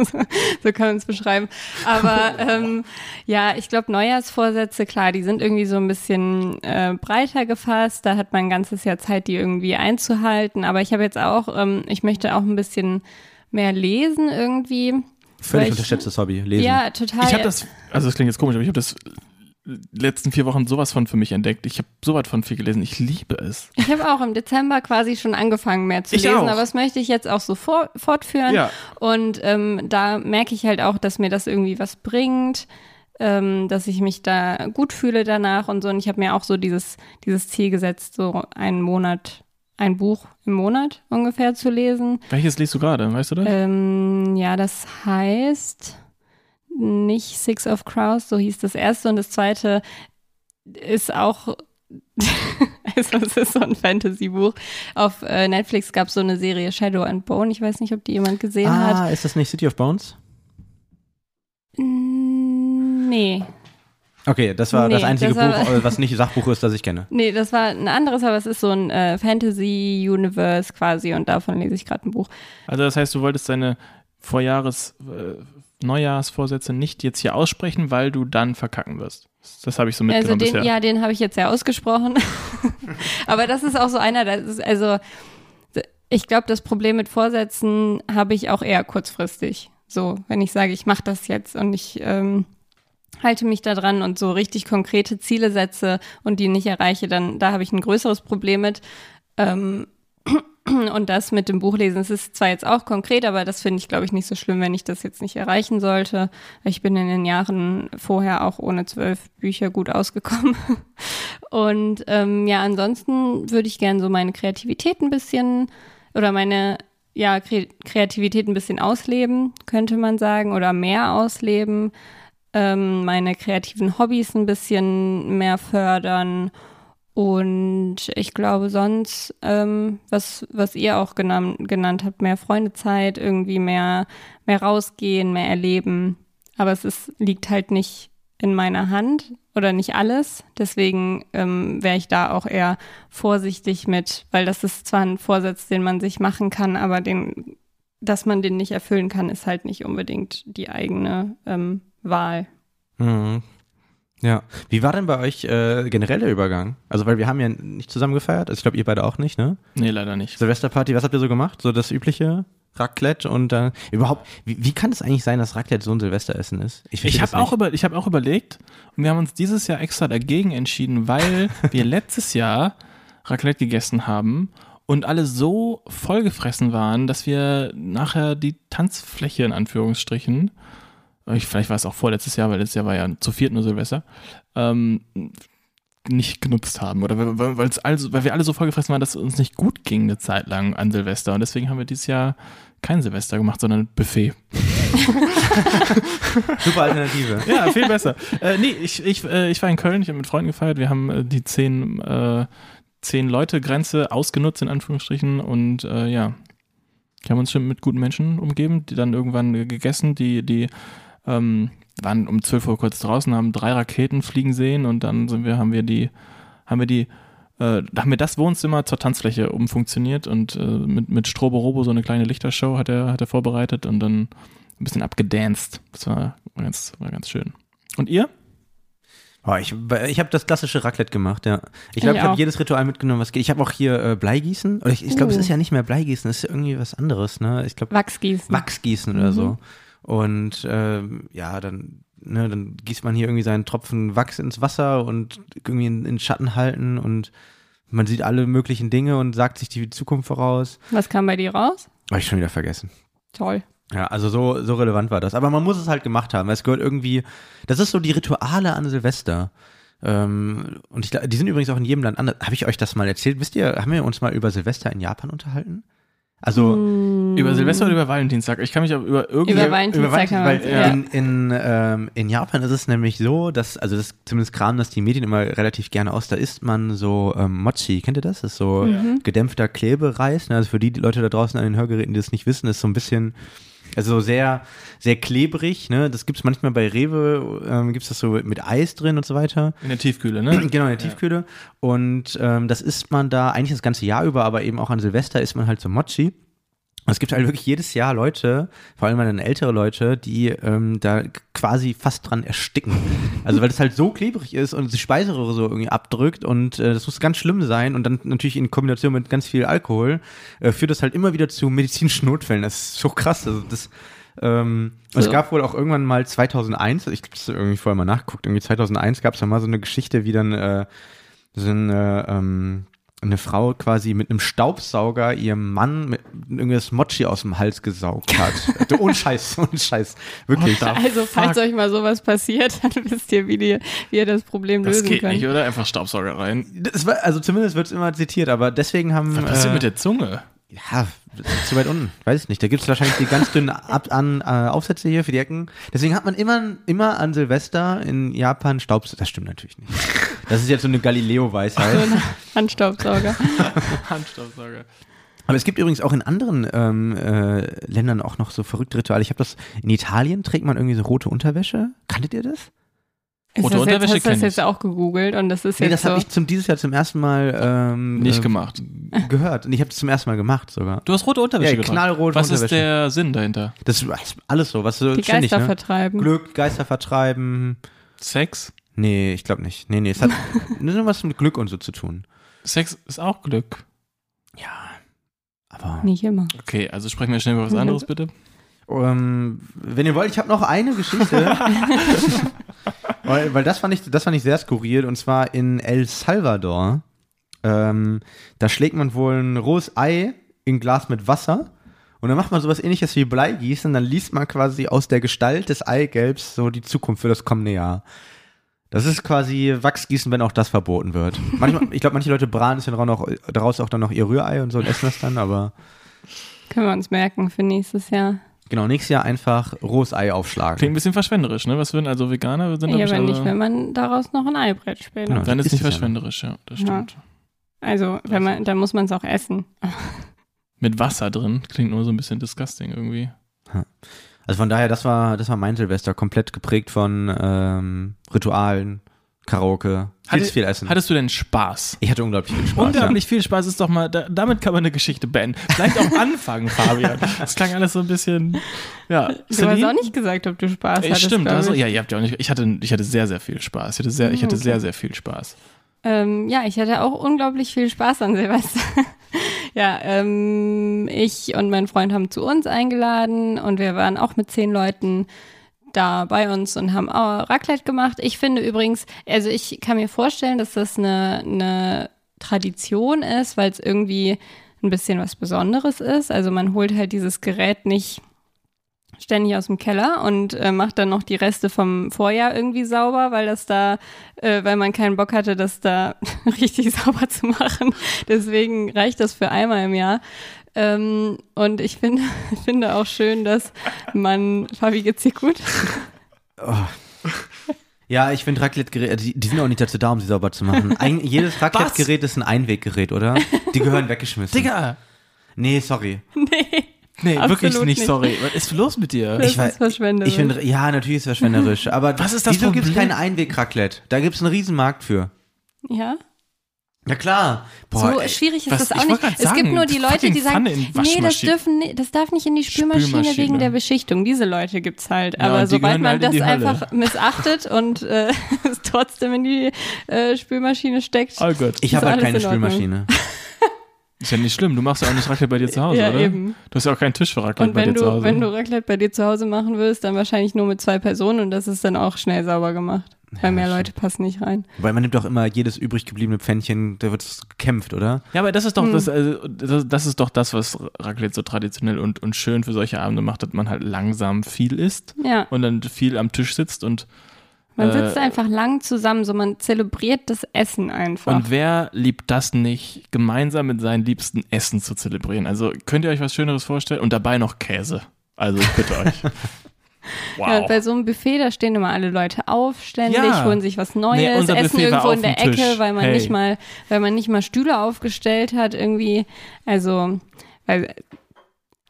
so kann man es beschreiben. Aber [LAUGHS] ähm, ja, ich glaube, Neujahrsvorsätze, klar, die sind irgendwie so ein bisschen äh, breiter gefasst. Da hat man ein ganzes Jahr Zeit, die irgendwie einzuhalten. Aber ich habe jetzt auch, ähm, ich möchte auch ein bisschen mehr lesen irgendwie. Völlig ich- unterschätztes Hobby, lesen. Ja, total. Ich habe das, also das klingt jetzt komisch, aber ich habe das letzten vier Wochen sowas von für mich entdeckt. Ich habe sowas von viel gelesen. Ich liebe es. Ich habe auch im Dezember quasi schon angefangen mehr zu Ich lesen, auch. aber das möchte ich jetzt auch so for fortführen. Ja. Und ähm, da merke ich halt auch, dass mir das irgendwie was bringt, ähm, dass ich mich da gut fühle danach und so. Und ich habe mir auch so dieses, dieses Ziel gesetzt, so einen Monat, ein Buch im Monat ungefähr zu lesen. Welches liest du gerade? Weißt du das? Ähm, ja, das heißt nicht Six of Crows, so hieß das erste und das zweite ist auch, [LAUGHS] also es ist so ein Fantasy-Buch. Auf äh, Netflix gab es so eine Serie Shadow and Bone, ich weiß nicht, ob die jemand gesehen hat. ah, ist das nicht City of Bones? Nee. Okay, das war Nee, das einzige das war- Buch, äh, was nicht Sachbuch ist, das ich kenne. Nee, das war ein anderes, aber es ist so ein äh, Fantasy-Universe quasi und davon lese ich gerade ein Buch. Also das heißt, du wolltest deine Vorjahres, äh, Neujahrsvorsätze nicht jetzt hier aussprechen, weil du dann verkacken wirst. Das habe ich so mitgenommen Also den, bisher. ja, den habe ich jetzt ja ausgesprochen. [LAUGHS] Aber das ist auch so einer, das ist also ich glaube, das Problem mit Vorsätzen habe ich auch eher kurzfristig. So, wenn ich sage, ich mache das jetzt und ich ähm, halte mich da dran und so richtig konkrete Ziele setze und die nicht erreiche, dann da habe ich ein größeres Problem mit. Ähm, [CLEARS THROAT] und das mit dem Buchlesen, es ist zwar jetzt auch konkret, aber das finde ich, glaube ich, nicht so schlimm, wenn ich das jetzt nicht erreichen sollte. Ich bin in den Jahren vorher auch ohne zwölf Bücher gut ausgekommen. [LAUGHS] Und ähm, ja, ansonsten würde ich gerne so meine Kreativität ein bisschen oder meine ja, Kre Kreativität ein bisschen ausleben, könnte man sagen, oder mehr ausleben. Ähm, meine kreativen Hobbys ein bisschen mehr fördern und ich glaube sonst, ähm, was, was ihr auch genannt, genannt habt, mehr Freundezeit, irgendwie mehr, mehr rausgehen, mehr erleben. Aber es ist, liegt halt nicht in meiner Hand oder nicht alles. Deswegen ähm, wäre ich da auch eher vorsichtig mit, weil das ist zwar ein Vorsatz, den man sich machen kann, aber den, dass man den nicht erfüllen kann, ist halt nicht unbedingt die eigene ähm, Wahl. Mhm. Ja. Wie war denn bei euch äh, generell der Übergang? Also, weil wir haben ja nicht zusammen gefeiert. Also ich glaube, ihr beide auch nicht, ne? Nee, leider nicht. Silvesterparty, was habt ihr so gemacht? So das übliche Raclette und äh, überhaupt, wie, wie kann es eigentlich sein, dass Raclette so ein Silvesteressen ist? Ich das habe auch, über, ich hab auch überlegt und wir haben uns dieses Jahr extra dagegen entschieden, weil [LAUGHS] wir letztes Jahr Raclette gegessen haben und alle so vollgefressen waren, dass wir nachher die Tanzfläche in Anführungsstrichen, ich, vielleicht war es auch vorletztes Jahr, weil letztes Jahr war ja zu viert nur Silvester, ähm, nicht genutzt haben oder weil, also, weil wir alle so vollgefressen waren, dass es uns nicht gut ging eine Zeit lang an Silvester und deswegen haben wir dieses Jahr kein Silvester gemacht, sondern ein Buffet. [LAUGHS] Super Alternative. Ja, viel besser. äh, nee, ich, ich, äh, ich war in Köln, ich habe mit Freunden gefeiert. Wir haben äh, die zehn, äh, zehn Leute-Grenze ausgenutzt, in Anführungsstrichen. Und äh, ja, wir haben uns schon mit guten Menschen umgeben, die dann irgendwann gegessen, die, die ähm, waren um 12 Uhr kurz draußen, haben drei Raketen fliegen sehen und dann sind wir, haben wir die, haben wir die äh, da haben wir das Wohnzimmer zur Tanzfläche umfunktioniert und äh, mit, mit Strobo Robo so eine kleine Lichtershow hat er, hat er vorbereitet und dann ein bisschen abgedanced. Das war, ganz, war ganz schön. Und ihr? Oh, ich ich habe das klassische Raclette gemacht, ja. Ich glaube, Ich ich habe jedes Ritual mitgenommen, was geht. Ich habe auch hier äh, Bleigießen. Oder ich, ich glaube, es Uh. ist ja nicht mehr Bleigießen, es ist irgendwie was anderes, ne? Ich glaube, Wachsgießen. Wachsgießen oder so. Und ähm, ja, dann, ne, dann gießt man hier irgendwie seinen Tropfen Wachs ins Wasser und irgendwie in, in Schatten halten und man sieht alle möglichen Dinge und sagt sich die Zukunft voraus. Was kam bei dir raus? Habe ich schon wieder vergessen. Toll. Ja, also so, so relevant war das. Aber man muss es halt gemacht haben. weil Es gehört irgendwie, das ist so die Rituale an Silvester. Ähm, und ich, die sind übrigens auch in jedem Land anders. Habe ich euch das mal erzählt? Wisst ihr, haben wir uns mal über Silvester in Japan unterhalten? Also, Über Silvester oder über Valentinstag? Ich kann mich aber über irgendwie. Über Valentinstag Valentin- haben weil wir- ja. in, in, ähm, in Japan ist es nämlich so, dass, also das zumindest kramen das die Medien immer relativ gerne aus, da isst man so ähm, Mochi, kennt ihr das? Das ist so gedämpfter Klebereis. Ne? Also für die Leute da draußen an den Hörgeräten, die das nicht wissen, ist so ein bisschen, also sehr, sehr klebrig. Ne? Das gibt's manchmal bei Rewe, ähm, gibt's das so mit Eis drin und so weiter. in der Tiefkühle, ne? [CLEARS THROAT] Genau, in der Tiefkühle. Und ähm, das isst man da eigentlich das ganze Jahr über, aber eben auch an Silvester isst man halt so Mochi. Es gibt halt wirklich jedes Jahr Leute, vor allem dann ältere Leute, die ähm, da quasi fast dran ersticken. Also weil das halt so klebrig ist und die Speiseröhre so irgendwie abdrückt und äh, das muss ganz schlimm sein und dann natürlich in Kombination mit ganz viel Alkohol äh, führt das halt immer wieder zu medizinischen Notfällen. Das ist so krass. Also das ähm, und es gab wohl auch irgendwann mal 2001, ich habe das irgendwie vorher mal nachgeguckt, irgendwie 2001 gab es da mal so eine Geschichte, wie dann äh, so eine, ähm, eine Frau quasi mit einem Staubsauger ihrem Mann mit irgendwas Mochi aus dem Hals gesaugt hat. [LAUGHS] Ohne Scheiß, ohne Scheiß. Wirklich. The Also, falls fuck? euch mal sowas passiert, [LAUGHS] dann wisst ihr, wie, die, wie ihr das Problem Das lösen geht könnt. nicht, oder? Einfach Staubsauger rein. Das war, also zumindest wird es immer zitiert, aber deswegen haben. Was passiert äh, mit der Zunge? Ja, zu weit unten. Weiß ich nicht. Da gibt es wahrscheinlich die ganz dünnen Ab an, äh, Aufsätze hier für die Ecken. Deswegen hat man immer, immer an Silvester in Japan Staubs. Das stimmt natürlich nicht. Das ist jetzt so eine So Galileo-Weisheit. ein Handstaubsauger. [LAUGHS] Handstaubsauger. Aber es gibt übrigens auch in anderen ähm, äh, Ländern auch noch so verrückte Rituale. Ich habe das in Italien trägt man irgendwie so rote Unterwäsche. Kanntet ihr das? Ist Rote das jetzt, Unterwäsche hast du das jetzt auch gegoogelt und das ist Nee, jetzt das so. habe ich zum, dieses Jahr zum ersten Mal ähm, Nicht äh, gemacht. gehört. Und ich habe es zum ersten Mal gemacht sogar. Du hast rote Unterwäsche Ja, knallrote Was ist Unterwäsche. der Sinn dahinter? Das ist alles so, was so die ständig, Geister ne? vertreiben. Glück, Geister vertreiben. Sex? Nee, ich glaube nicht. Nee, nee, es hat [LAUGHS] nur was mit Glück und so zu tun. Sex ist auch Glück. Ja, aber Nicht immer. Okay, also sprechen wir schnell über was anderes, bitte. ähm, wenn ihr wollt, ich habe noch eine Geschichte. [LAUGHS] weil, weil das fand ich, das fand ich sehr skurril und zwar in El Salvador. Ähm, da schlägt man wohl ein rohes Ei in Glas mit Wasser und dann macht man sowas ähnliches wie Bleigießen, dann liest man quasi aus der Gestalt des Eigelbs so die Zukunft für das kommende Jahr. Das ist quasi Wachsgießen, wenn auch das verboten wird. Manchmal, ich glaube, manche Leute braten es daraus auch, daraus auch dann noch ihr Rührei und so und essen das dann, aber Können wir uns merken für nächstes Jahr. Genau, nächstes Jahr einfach rohes Ei aufschlagen. Klingt ein bisschen verschwenderisch, ne? Was würden also Veganer sind Ja, aber nicht, wenn man daraus noch ein Ei brät später. Genau. Dann ist nicht es ja verschwenderisch, ja, das Ja. stimmt. Also, wenn man, dann muss man es auch essen. Mit Wasser drin klingt nur so ein bisschen disgusting irgendwie. Also von daher, das war, das war mein Silvester, komplett geprägt von ähm, Ritualen, Karaoke, viel Hatte- viel Essen. Hattest du denn Spaß? ich hatte unglaublich viel Spaß. Unglaublich viel Spaß ist doch mal, da, damit kann man eine Geschichte beenden. Vielleicht auch anfangen, [LAUGHS] Fabian. Das klang alles so ein bisschen, ja. Du hast Celine? auch nicht gesagt, ob du Spaß Äh, hattest. Stimmt, also, ich. ja, ihr habt ja auch nicht, ich hatte, ich hatte sehr, sehr viel Spaß. Ich hatte sehr, ich hatte Okay. sehr, sehr viel Spaß. Ähm, ja, ich hatte auch unglaublich viel Spaß an Silvester. [LAUGHS] ja, ähm, ich und mein Freund haben zu uns eingeladen und wir waren auch mit zehn Leuten da bei uns und haben auch Raclette gemacht. Ich finde übrigens, also ich kann mir vorstellen, dass das eine, eine Tradition ist, weil es irgendwie ein bisschen was Besonderes ist. Also man holt halt dieses Gerät nicht ständig aus dem Keller und äh, macht dann noch die Reste vom Vorjahr irgendwie sauber, weil das da, äh, weil man keinen Bock hatte, das da [LAUGHS] richtig sauber zu machen. Deswegen reicht das für einmal im Jahr. Ähm, und ich finde, [LAUGHS] finde auch schön, dass man, Fabi, geht's dir gut? Ja, ich finde Raclette-Geräte, die, die sind auch nicht dazu da, um sie sauber zu machen. Ein, jedes [LAUGHS] Raclette-Gerät ist ein Einweggerät, oder? Die gehören weggeschmissen. Digga! Nee, sorry. nee, Nee, Absolut wirklich nicht, nicht. sorry. Was ist los mit dir? das Ich weiß- ist verschwenderisch. Ich finde, ja, natürlich ist es verschwenderisch. Aber Was ist das wieso gibt es kein Einweg-Raclette? Da gibt es einen Riesenmarkt für. ja, Ja klar. so ey, schwierig ist was- das auch nicht. Es sagen, gibt nur die Leute, die sagen, nee, das, dürfen, das darf nicht in die Spülmaschine, Spülmaschine. wegen der Beschichtung. Diese Leute gibt's halt. Ja, Aber sobald man halt das einfach missachtet und äh, [LAUGHS] es trotzdem in die äh, Spülmaschine steckt, Oh Gott. Ich habe halt keine. Spülmaschine. [LAUGHS] Ist ja nicht schlimm. Du machst ja auch nicht Raclette bei dir zu Hause, ja oder? eben. Du hast ja auch keinen Tisch für Raclette Und bei wenn dir zu du, Hause. wenn du Raclette bei dir zu Hause machen willst, dann wahrscheinlich nur mit zwei Personen und das ist dann auch schnell sauber gemacht. Weil mehr stimmt. Leute passen nicht rein. Weil man nimmt doch immer jedes übrig gebliebene Pfännchen, da wird gekämpft, oder? Ja, aber das ist doch Hm. das, also, das, das ist doch das, was Raclette so traditionell und, und schön für solche Abende macht, dass man halt langsam viel isst Ja, und dann viel am Tisch sitzt und man äh, sitzt einfach lang zusammen, so man zelebriert das Essen einfach. und wer liebt das nicht, gemeinsam mit seinen Liebsten Essen zu zelebrieren? Also könnt ihr euch was Schöneres vorstellen? Und dabei noch Käse. Also ich bitte euch. [LAUGHS] Wow. Ja, bei so einem Buffet, da stehen immer alle Leute auf, ständig, Ja. holen sich was Nee, Neues, unser essen irgendwo in der Tisch. Ecke, weil man Hey. nicht mal, weil man nicht mal Stühle aufgestellt hat, irgendwie. Also, weil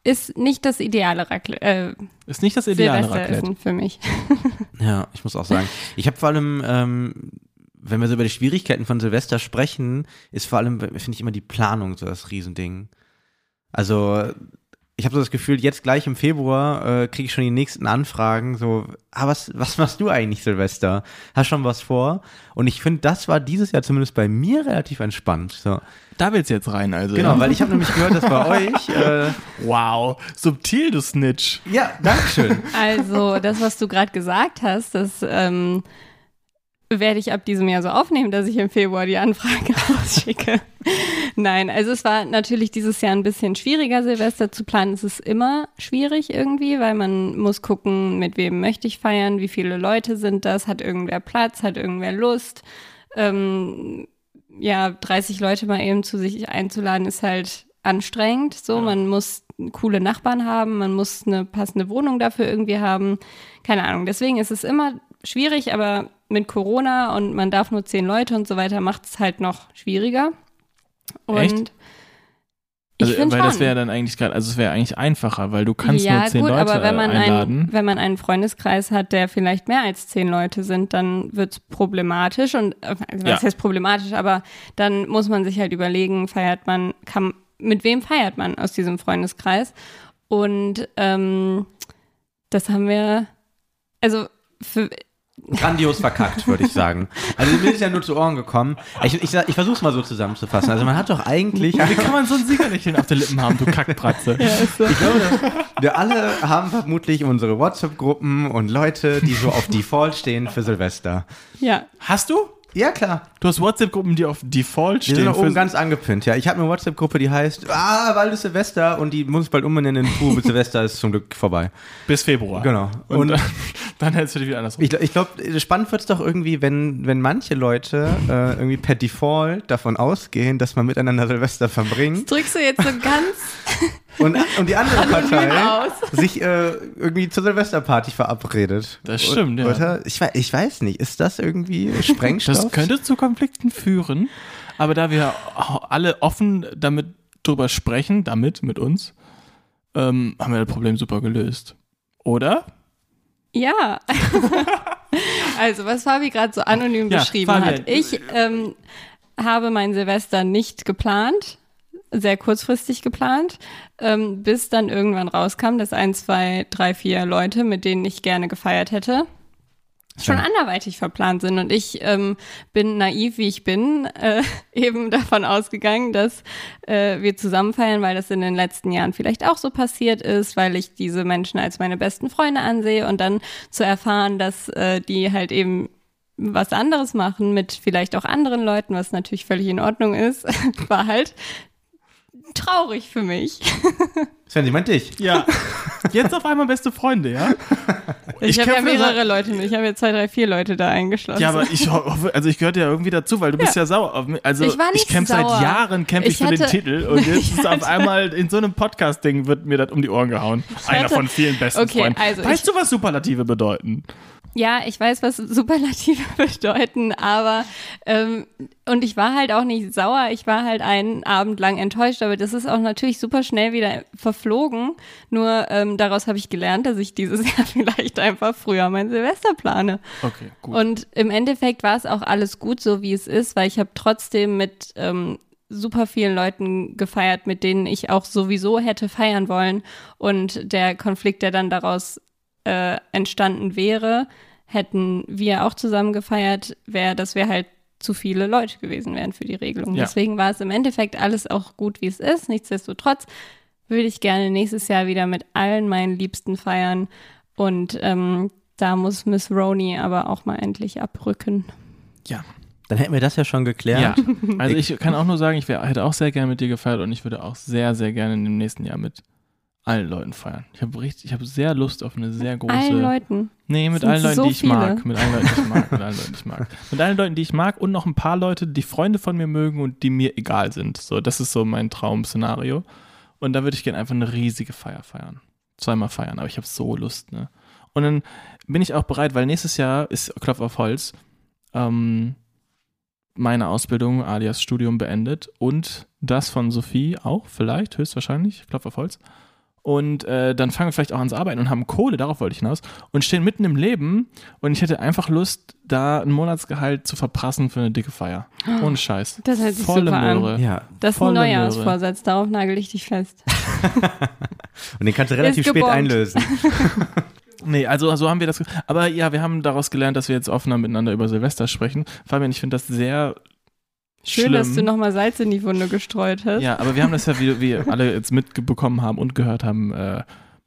ist nicht das ideale Raclette, äh, ist nicht das ideale Raclette. Für mich. [LAUGHS] Ja, ich muss auch sagen. Ich habe vor allem, ähm, wenn wir so über die Schwierigkeiten von Silvester sprechen, ist vor allem, finde ich, immer die Planung so das Riesending. Also, ich habe so das Gefühl, jetzt gleich im Februar äh, kriege ich schon die nächsten Anfragen, so, ah, was, was machst du eigentlich, Silvester? Hast schon was vor? Und ich finde, das war dieses Jahr zumindest bei mir relativ entspannt. So. Da willst du jetzt rein, also. Genau, ja? weil ich habe nämlich gehört, dass [LAUGHS] bei euch, äh, Wow, subtil, du Snitch. ja, Dankeschön. Also, das, was du gerade gesagt hast, das ähm, werde ich ab diesem Jahr so aufnehmen, dass ich im Februar die Anfrage [LAUGHS] rausschicke. Nein, also es war natürlich dieses Jahr ein bisschen schwieriger, Silvester zu planen. Es ist immer schwierig irgendwie, weil man muss gucken, mit wem möchte ich feiern, wie viele Leute sind das, hat irgendwer Platz, hat irgendwer Lust. Ähm, ja, 30 Leute mal eben zu sich einzuladen, ist halt anstrengend. So, man muss coole Nachbarn haben, man muss eine passende Wohnung dafür irgendwie haben. Keine Ahnung. Deswegen ist es immer schwierig, aber mit Corona und man darf nur zehn Leute und so weiter, macht es halt noch schwieriger. Und Echt? Also, weil das schon. wäre dann eigentlich gerade, also es wäre eigentlich einfacher, weil du kannst ja, nur zehn gut, Leute aber wenn man, einladen. einen, wenn man einen Freundeskreis hat, der vielleicht mehr als zehn Leute sind, dann wird's problematisch und also was Ja. heißt problematisch, aber dann muss man sich halt überlegen, feiert man, kann, mit wem feiert man aus diesem Freundeskreis? Und ähm, das haben wir, also für, Grandios verkackt, würde ich sagen. Also mir ist ja nur zu Ohren gekommen. Ich, ich, ich versuche es mal so zusammenzufassen. Also man hat doch eigentlich... Wie kann man so ein Siegerlächeln auf den Lippen haben, du Kackbratze? Ich glaube, wir alle haben vermutlich unsere WhatsApp-Gruppen und Leute, die so auf Default stehen für Silvester. ja, Hast du? Ja, klar. Du hast WhatsApp-Gruppen, die auf Default Die sind stehen. noch oben ganz angepinnt. Ja, ich habe eine WhatsApp-Gruppe, die heißt, ah, bald ist Silvester und die muss ich bald umbenennen in Puh, [LAUGHS] Silvester ist zum Glück vorbei. bis Februar. Genau. Und, Und- dann, [LAUGHS] dann hältst du dich wieder andersrum. Ich, ich glaube, spannend wird's doch irgendwie, wenn, wenn manche Leute äh, irgendwie per Default davon ausgehen, dass man miteinander Silvester verbringt drückst du jetzt so ganz [LAUGHS] und, und die andere [LAUGHS] Partei sich äh, irgendwie zur Silvesterparty verabredet. Das stimmt, ja. Oder? Ich, ich weiß nicht, ist das irgendwie [LAUGHS] Sprengstoff? Das könnte zu Konflikten führen, aber da wir alle offen damit drüber sprechen, damit, mit uns, ähm, haben wir das Problem super gelöst. Oder? Ja. [LAUGHS] also, was Fabi gerade so anonym Ja, beschrieben Fabian. hat. Ich ähm, habe mein Silvester nicht geplant, sehr kurzfristig geplant, ähm, bis dann irgendwann rauskam, dass ein, zwei, drei, vier Leute, mit denen ich gerne gefeiert hätte, schon Ja. anderweitig verplant sind. Und ich ähm, bin naiv, wie ich bin, äh, [LAUGHS] eben davon ausgegangen, dass äh, wir zusammen feiern, weil das in den letzten Jahren vielleicht auch so passiert ist, weil ich diese Menschen als meine besten Freunde ansehe und dann zu erfahren, dass äh, die halt eben was anderes machen mit vielleicht auch anderen Leuten, was natürlich völlig in Ordnung ist, [LAUGHS] war halt traurig für mich. [LAUGHS] Sven, sie meint dich. Ja. Jetzt auf einmal beste Freunde, ja? Ich, habe ja kämpfe mehrere Leute mit. Ich habe ja zwei, drei, vier Leute da eingeschlossen. Ja, aber ich hoffe, also ich gehörte ja irgendwie dazu, weil du bist ja sauer auf mich. Also Ich war nicht kämpfe sauer. seit Jahren kämpfe ich, Ich für den hatte- Titel und [LAUGHS] jetzt Ich ist auf hatte- einmal in so einem Podcast-Ding wird mir das um die Ohren gehauen. Einer hatte- von vielen besten Okay, Freunden. also weißt ich- du, was Superlative bedeuten? Ja, ich weiß, was Superlative [LAUGHS] bedeuten, aber ähm, und ich war halt auch nicht sauer, ich war halt einen Abend lang enttäuscht, aber das ist auch natürlich super schnell wieder verflogen. Nur ähm, daraus habe ich gelernt, dass ich dieses [LAUGHS] Jahr vielleicht einfach früher mein Silvester plane. Okay, gut. Und im Endeffekt war es auch alles gut, so wie es ist, weil ich habe trotzdem mit ähm, super vielen Leuten gefeiert, mit denen ich auch sowieso hätte feiern wollen. Und der Konflikt, der dann daraus äh, entstanden wäre, hätten wir auch zusammen gefeiert, wäre, dass wir halt zu viele Leute gewesen wären für die Regelung. Ja. Deswegen war es im Endeffekt alles auch gut, wie es ist. Nichtsdestotrotz würde ich gerne nächstes Jahr wieder mit allen meinen Liebsten feiern. Und ähm, da muss Miss Roney aber auch mal endlich abrücken. ja. Dann hätten wir das ja schon geklärt. Ja, [LAUGHS] also ich kann auch nur sagen, ich wär, hätte auch sehr gerne mit dir gefeiert und ich würde auch sehr, sehr gerne im nächsten Jahr mit allen Leuten feiern. Ich habe richtig, ich habe sehr Lust auf eine sehr große. Allen Leuten. Nee, mit allen Leuten, so die ich viele. mag. Mit allen Leuten, die ich mag. Mit allen Leuten, die ich mag. [LAUGHS] Mit allen Leuten, die ich mag und noch ein paar Leute, die Freunde von mir mögen und die mir egal sind. So, das ist so mein Traum-Szenario. Und da würde ich gerne einfach eine riesige Feier feiern. Zweimal feiern, aber ich habe so Lust, ne? Und dann bin ich auch bereit, weil nächstes Jahr ist Klopf auf Holz. Ähm, meine Ausbildung alias Studium beendet und das von Sophie auch, vielleicht, höchstwahrscheinlich, Klopf auf Holz. Und äh, dann fangen wir vielleicht auch ans Arbeiten und haben Kohle, darauf wollte ich hinaus, und stehen mitten im Leben und ich hätte einfach Lust, da ein Monatsgehalt zu verprassen für eine dicke Feier. Ohne Scheiß. Das hört sich Volle super an. Möhre. Ja. Das ist ein. Neujahrsvorsatz, darauf nagel ich dich fest. [LAUGHS] Und den kannst du relativ spät einlösen. [LAUGHS] Nee, also so haben wir das. Aber ja, wir haben daraus gelernt, dass wir jetzt offener miteinander über Silvester sprechen. Fabian, ich finde das sehr Schön, schlimm. dass du nochmal Salz in die Wunde gestreut hast. Ja, aber wir haben das ja, wie wir alle jetzt mitbekommen haben und gehört haben, äh,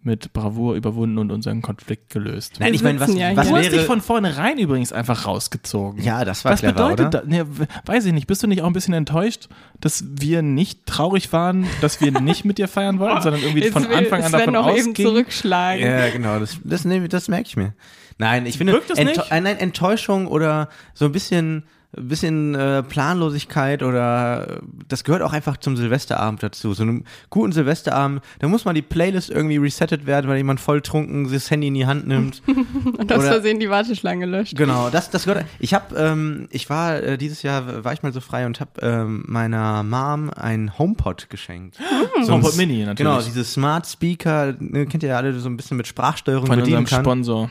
mit Bravour überwunden und unseren Konflikt gelöst. Nein, ich meine, was, ja was du hast dich wäre... von vornherein übrigens einfach rausgezogen. Ja, das war Was clever, bedeutet oder? das? Nee, weiß ich nicht. Bist du nicht auch ein bisschen enttäuscht, dass wir nicht traurig waren, dass wir nicht mit dir feiern wollten, [LAUGHS] sondern irgendwie Jetzt von will Anfang an Sven davon noch eben ausgingen? zurückschlagen. Ja, genau, das, das, das merke ich mir. Nein, ich finde, Wirkt das nicht? äh, nein, Enttäuschung oder so ein bisschen ein bisschen äh, Planlosigkeit oder das gehört auch einfach zum Silvesterabend dazu. So einem guten Silvesterabend, da muss mal die Playlist irgendwie resettet werden, weil jemand volltrunken das Handy in die Hand nimmt. [LAUGHS] Und aus Versehen die Warteschlange löscht. Genau, das, das gehört. Ich habe, ähm, ich war äh, dieses Jahr war ich mal so frei und habe ähm, meiner Mom ein HomePod geschenkt. So ein HomePod Mini natürlich. Genau, diese Smart Speaker, ne, kennt ihr ja alle, so ein bisschen mit Sprachsteuerung Von bedienen kann. Sponsor.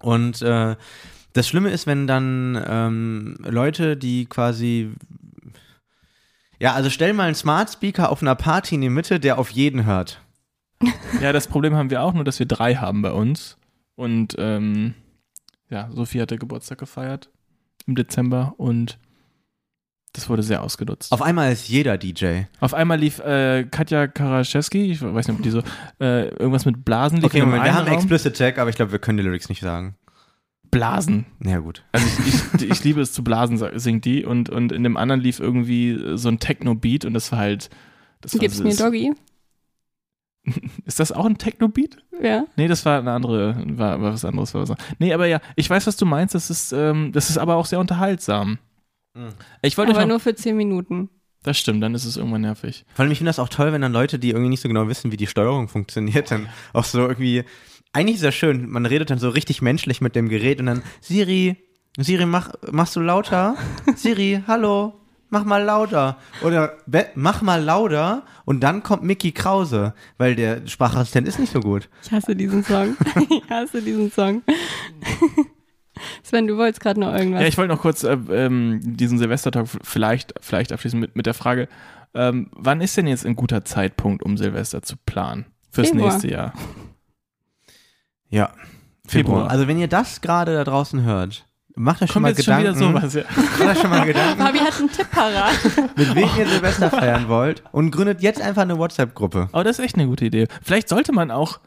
Und äh, das Schlimme ist, wenn dann ähm, Leute, die quasi ja, also stell mal einen Smart Speaker auf einer Party in die Mitte, der auf jeden hört. [LAUGHS] Ja, das Problem haben wir auch, nur dass wir drei haben bei uns. Und ähm, ja, Sophie hatte Geburtstag gefeiert im Dezember und das wurde sehr ausgenutzt. Auf einmal ist jeder DJ. Auf einmal lief äh, Katja Karaschewski, ich weiß nicht, ob die so, äh, irgendwas mit Blasen lief. Okay, Moment, wir haben Raum. Explicit Tag, aber ich glaube, wir können die Lyrics nicht sagen. Blasen. Ja, gut. Also ich, ich, ich liebe es zu blasen, singt die. Und, und in dem anderen lief irgendwie äh, so ein Techno-Beat und das war halt. Das war, Gib's mir ist, Doggy? [LAUGHS] ist das auch ein Techno-Beat? Ja. Nee, das war eine andere, war, war was anderes. War was, nee, aber ja, ich weiß, was du meinst. Das ist, ähm, das ist aber auch sehr unterhaltsam. Mhm. Ich Aber noch, nur für 10 Minuten. Das stimmt, dann ist es irgendwann nervig. Vor allem, ich finde das auch toll, wenn dann Leute, die irgendwie nicht so genau wissen, wie die Steuerung funktioniert, dann auch so irgendwie. Eigentlich ist das schön, man redet dann so richtig menschlich mit dem Gerät und dann, Siri, Siri, mach, machst du lauter? [LAUGHS] Siri, hallo, mach mal lauter. Oder "Be- mach mal lauter und dann kommt Mickey Krause, weil der Sprachassistent ist nicht so gut. Ich hasse diesen Song. [LAUGHS] ich hasse diesen Song. [LAUGHS] Sven, du wolltest gerade noch irgendwas. Ja, ich wollte noch kurz äh, ähm, diesen Silvestertalk f- vielleicht, vielleicht abschließen mit, mit der Frage, ähm, wann ist denn jetzt ein guter Zeitpunkt, um Silvester zu planen? Fürs Februar. nächste Jahr. Ja. Februar. Also wenn ihr das gerade da draußen hört, macht euch schon Kommt mal jetzt schon wieder Gedanken. sowas, ja. [LAUGHS] macht euch schon mal Gedanken, Fabi hat einen Tipp parat. mit wem ihr Silvester feiern wollt und gründet jetzt einfach eine WhatsApp-Gruppe. Aber das ist echt eine gute Idee. Vielleicht sollte man auch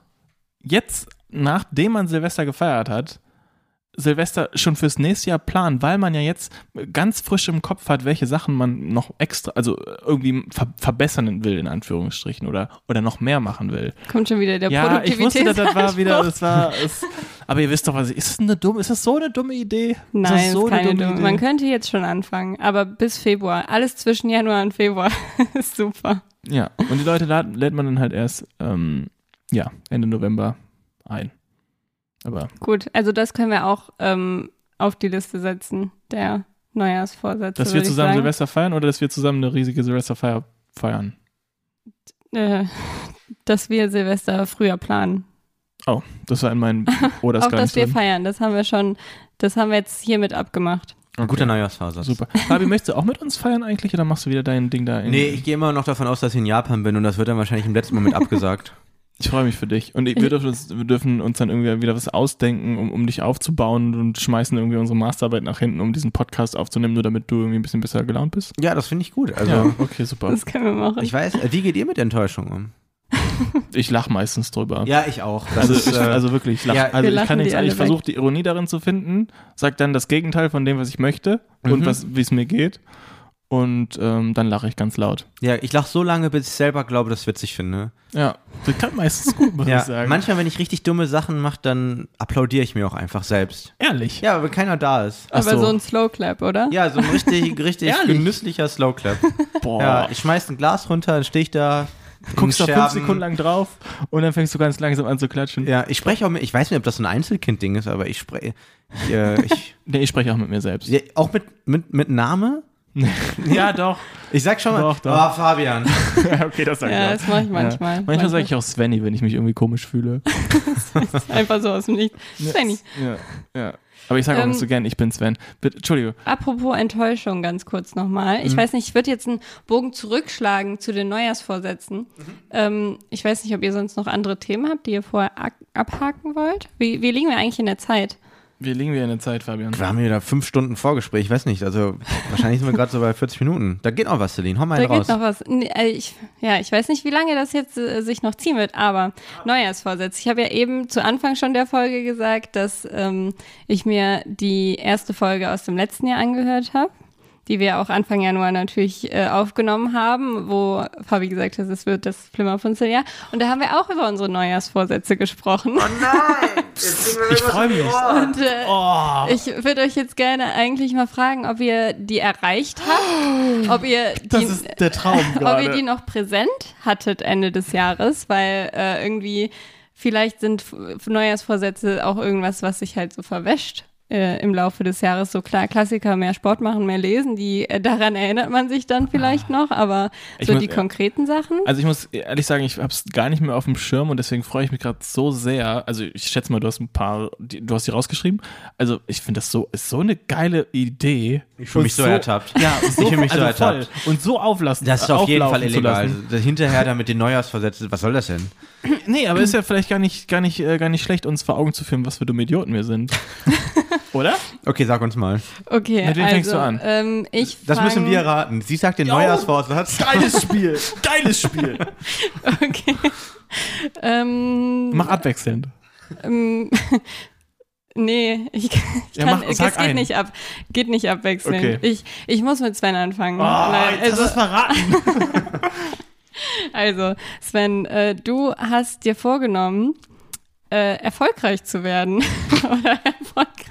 jetzt, nachdem man Silvester gefeiert hat, Silvester schon fürs nächste Jahr planen, weil man ja jetzt ganz frisch im Kopf hat, welche Sachen man noch extra, also irgendwie ver verbessern will, in Anführungsstrichen, oder, oder noch mehr machen will. Kommt schon wieder der ja, ich wusste, dass das war wieder, das war, [LAUGHS] es, aber ihr wisst doch, was, ist das eine dumme, ist das so eine dumme Idee? Nein, ist das so ist keine dumme. Idee? Man könnte jetzt schon anfangen, aber bis Februar. Alles zwischen Januar und Februar [LAUGHS] ist super. Ja, und die Leute lädt man dann halt erst, ähm, ja, Ende November ein. Aber Gut, also das können wir auch ähm, auf die Liste setzen, der Neujahrsvorsätze. Dass wir zusammen sagen. Silvester feiern oder dass wir zusammen eine riesige Silvesterfeier feiern? Äh, dass wir Silvester früher planen. Oh, das war in meinen. Oh, das [LAUGHS] auch, dass wir drin. feiern, das haben wir schon, das haben wir jetzt hiermit abgemacht. Ein guter Neujahrsvorsatz. Super. Fabi, möchtest du auch mit uns feiern eigentlich oder machst du wieder dein Ding da? In, Nee, ich gehe immer noch davon aus, dass ich in Japan bin und das wird dann wahrscheinlich im letzten Moment abgesagt. [LAUGHS] Ich freue mich für dich. Und wir, dürfen uns, wir dürfen uns dann irgendwie wieder was ausdenken, um, um dich aufzubauen und schmeißen irgendwie unsere Masterarbeit nach hinten, um diesen Podcast aufzunehmen, nur damit du irgendwie ein bisschen besser gelaunt bist. Ja, das finde ich gut. Also, ja, okay, super. Das können wir machen. ich weiß, wie geht ihr mit Enttäuschung um? Ich lache meistens drüber. Ja, ich auch. Das Also, ist, ich, äh, also wirklich, ich lach, ja, also ich kann nichts, ich versuche die Ironie darin zu finden, sag dann das Gegenteil von dem, was ich möchte und Mhm. was, wie es mir geht. Und ähm, dann lache ich ganz laut. ja, ich lache so lange, bis ich selber glaube, dass ich witzig finde. Ja, das klappt meistens gut, muss Ja, ich sagen. manchmal, wenn ich richtig dumme Sachen mache, dann applaudiere ich mir auch einfach selbst. Ehrlich. Ja, wenn keiner da ist. Ach Aber so. so ein Slow Clap, oder? Ja, so ein richtig, [LAUGHS] richtig genüsslicher Slow Clap. Boah. Ja, ich schmeiß ein Glas runter, dann stehe ich da. guckst da fünf. Sekunden lang drauf und dann fängst du ganz langsam an zu klatschen. Ja, ich spreche auch mit, ich weiß nicht, ob das so ein Einzelkind-Ding ist, aber ich spreche, ich, äh, ich, [LAUGHS] Nee, ich spreche auch mit mir selbst. ja, auch mit, mit, mit Name? [LAUGHS] Ja, doch. Ich sag schon mal, Doch, doch. oh, Fabian. [LAUGHS] okay, das sag Ja, ich das mache ich auch. manchmal. Ja. Manchmal sage ich auch Svenny, wenn ich mich irgendwie komisch fühle. [LAUGHS] Einfach so aus dem Nichts. Svenny. Ja, ja. Aber ich sage auch Ähm, nicht so gern, ich bin Sven. Bitte, Entschuldige. Apropos Enttäuschung, ganz kurz nochmal. Mhm. Ich weiß nicht, ich würde jetzt einen Bogen zurückschlagen zu den Neujahrsvorsätzen. Mhm. Ähm, ich weiß nicht, ob ihr sonst noch andere Themen habt, die ihr vorher ak- abhaken wollt. Wie, wie liegen wir eigentlich in der Zeit? Wie liegen wir in der Zeit, Fabian? Wir haben hier da fünf Stunden Vorgespräch, ich weiß nicht, also wahrscheinlich sind wir gerade so bei 40 Minuten. Da geht noch was, Celine, hau mal Da einen raus. geht noch was. Nee, äh, Ich, ja, ich weiß nicht, wie lange das jetzt äh, sich noch ziehen wird, aber Neujahrsvorsätze. Ich habe ja eben zu Anfang schon der Folge gesagt, dass ähm, ich mir die erste Folge aus dem letzten Jahr angehört habe, die wir auch Anfang Januar natürlich äh, aufgenommen haben, wo Fabi gesagt hat, es wird das Flimmerfunzeljahr. Und da haben wir auch über unsere Neujahrsvorsätze gesprochen. Oh nein! Ich freue mich. Und äh, Oh. ich würde euch jetzt gerne eigentlich mal fragen, ob ihr die erreicht habt, ob ihr [GASPS] die, Das ist der Traum [LAUGHS] ob ihr die noch präsent hattet Ende des Jahres, weil äh, irgendwie vielleicht sind Neujahrsvorsätze auch irgendwas, was sich halt so verwäscht äh, im Laufe des Jahres. So klar, Klassiker, mehr Sport machen, mehr lesen, die äh, daran erinnert man sich dann vielleicht noch, aber so muss- die konkreten Sachen. Also ich muss ehrlich sagen, ich habe es gar nicht mehr auf dem Schirm und deswegen freue ich mich gerade so sehr. Also ich schätze mal, du hast ein paar, die, du hast die rausgeschrieben. Also ich finde das so, ist so eine geile Idee. Ich fühle mich Und so ertappt. Ja, [LAUGHS] so, Ich fühle mich so also voll. ertappt. Und so auflassen. Das ist auf jeden Fall illegal. lassen. Also, hinterher da mit den Neujahrsvorsätzen, was soll das denn? [CLEARS THROAT] Nee, aber ist ja vielleicht gar nicht, gar nicht, äh, gar nicht schlecht, uns vor Augen zu führen, was für dumme Idioten wir sind. [LAUGHS] Oder? Okay, sag uns mal. Okay, Mit wem also, fängst du an? Ähm, ich Das fang, müssen wir raten. Sie sagt den Neujahrsvorsatz. Geiles [LAUGHS] Spiel. Geiles Spiel. Okay. ähm, Mach abwechselnd. Nee, ich, ich Ja, kann, mach- es geht einen. nicht ab, geht nicht abwechselnd. Okay. Ich, ich muss mit Sven anfangen. Oh, Nein, jetzt hast du also, es verraten. [LAUGHS] also, Sven, äh, du hast dir vorgenommen, äh, erfolgreich zu werden [LAUGHS] oder erfolgreich,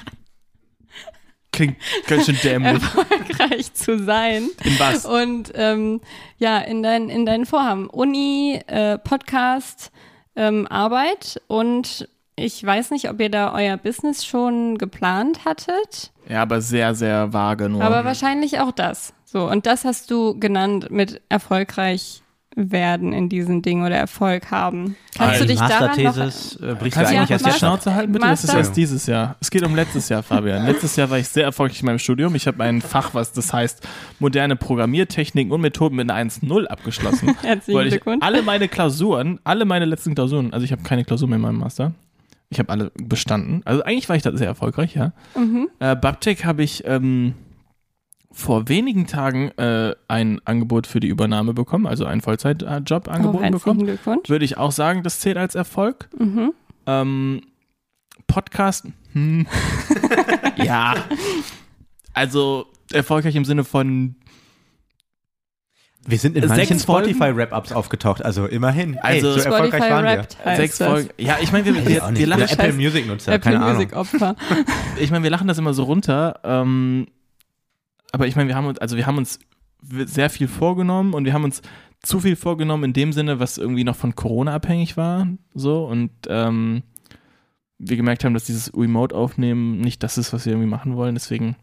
Klingt ganz schön dämlich. erfolgreich zu sein. In was? Und ähm, ja, in, dein, in deinen Vorhaben. Uni, äh, Podcast, ähm, Arbeit und ich weiß nicht, ob ihr da euer Business schon geplant hattet, Ja, aber sehr, sehr vage nur. aber wahrscheinlich auch das. So, und das hast du genannt mit erfolgreich werden in diesen Dingen oder Erfolg haben. Kannst Also du dich daran noch... Äh, brichst Kannst du Ja, eigentlich noch erst die. Schnauze halten, bitte? Das ist Master- erst dieses Jahr. Es geht um letztes Jahr, Fabian. Letztes Jahr war ich sehr erfolgreich in meinem Studium. Ich habe ein Fach, was das heißt moderne Programmiertechniken und Methoden mit einer 1.0 abgeschlossen. [LAUGHS] Herzlichen Glückwunsch. alle meine Klausuren, alle meine letzten Klausuren, also ich habe keine Klausur mehr in meinem Master. Ich habe alle bestanden. Also eigentlich war ich da sehr erfolgreich, ja. Mhm. Äh, Babtech habe ich ähm, vor wenigen Tagen äh, ein Angebot für die Übernahme bekommen, also einen Vollzeitjob Oh, angeboten herzlichen bekommen. Glückwunsch. Würde ich auch sagen, das zählt als Erfolg. Mhm. Ähm, Podcast, hm. [LAUGHS] ja. Also erfolgreich im Sinne von, Wir sind in Sechs manchen Folgen? Spotify-Rap-Ups aufgeauft, also immerhin. Also- so erfolgreich Spotify waren wir. Sechs. Folgen. Ja, ich meine, wir, wir, wir, nicht. lachen, Apple heißt Music-Nutzer, Apple keine Ahnung. Music Opfer. [LAUGHS] ich meine, wir lachen das immer so runter. Ähm, aber ich meine, wir haben uns, also wir haben uns sehr viel vorgenommen und wir haben uns zu viel vorgenommen in dem Sinne, was irgendwie noch von Corona abhängig war. So und ähm, wir gemerkt haben, dass dieses Remote-Aufnehmen nicht das ist, was wir irgendwie machen wollen. Deswegen,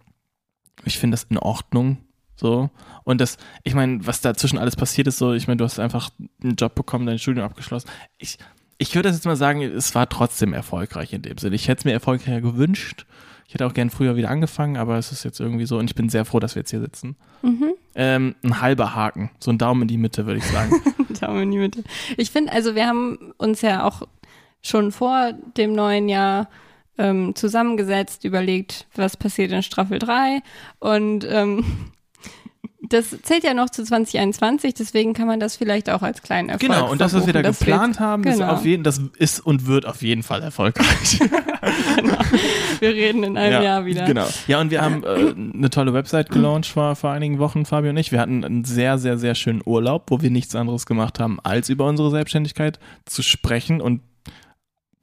ich finde das in Ordnung. So. Und das, ich meine, was dazwischen alles passiert ist, so, ich meine, du hast einfach einen Job bekommen, dein Studium abgeschlossen. Ich, ich würde das jetzt mal sagen, es war trotzdem erfolgreich in dem Sinne. Ich hätte es mir erfolgreicher gewünscht. Ich hätte auch gern früher wieder angefangen, aber es ist jetzt irgendwie so und ich bin sehr froh, dass wir jetzt hier sitzen. Mhm. Ähm, ein halber Haken, so ein Daumen in die Mitte, würde ich sagen. [LAUGHS] Daumen in die Mitte. Ich finde, also wir haben uns ja auch schon vor dem neuen Jahr ähm, zusammengesetzt, überlegt, was passiert in Staffel 3 und ähm, das zählt ja noch zu 2021, deswegen kann man das vielleicht auch als kleinen Erfolg genau, und das, was wir da geplant haben, ist genau. auf jeden, das ist und wird auf jeden Fall erfolgreich. [LAUGHS] Wir reden in einem Jahr wieder. Genau. Ja, und wir haben äh, eine tolle Website gelauncht vor, vor einigen Wochen, Fabio und ich. Wir hatten einen sehr, sehr, sehr schönen Urlaub, wo wir nichts anderes gemacht haben, als über unsere Selbstständigkeit zu sprechen und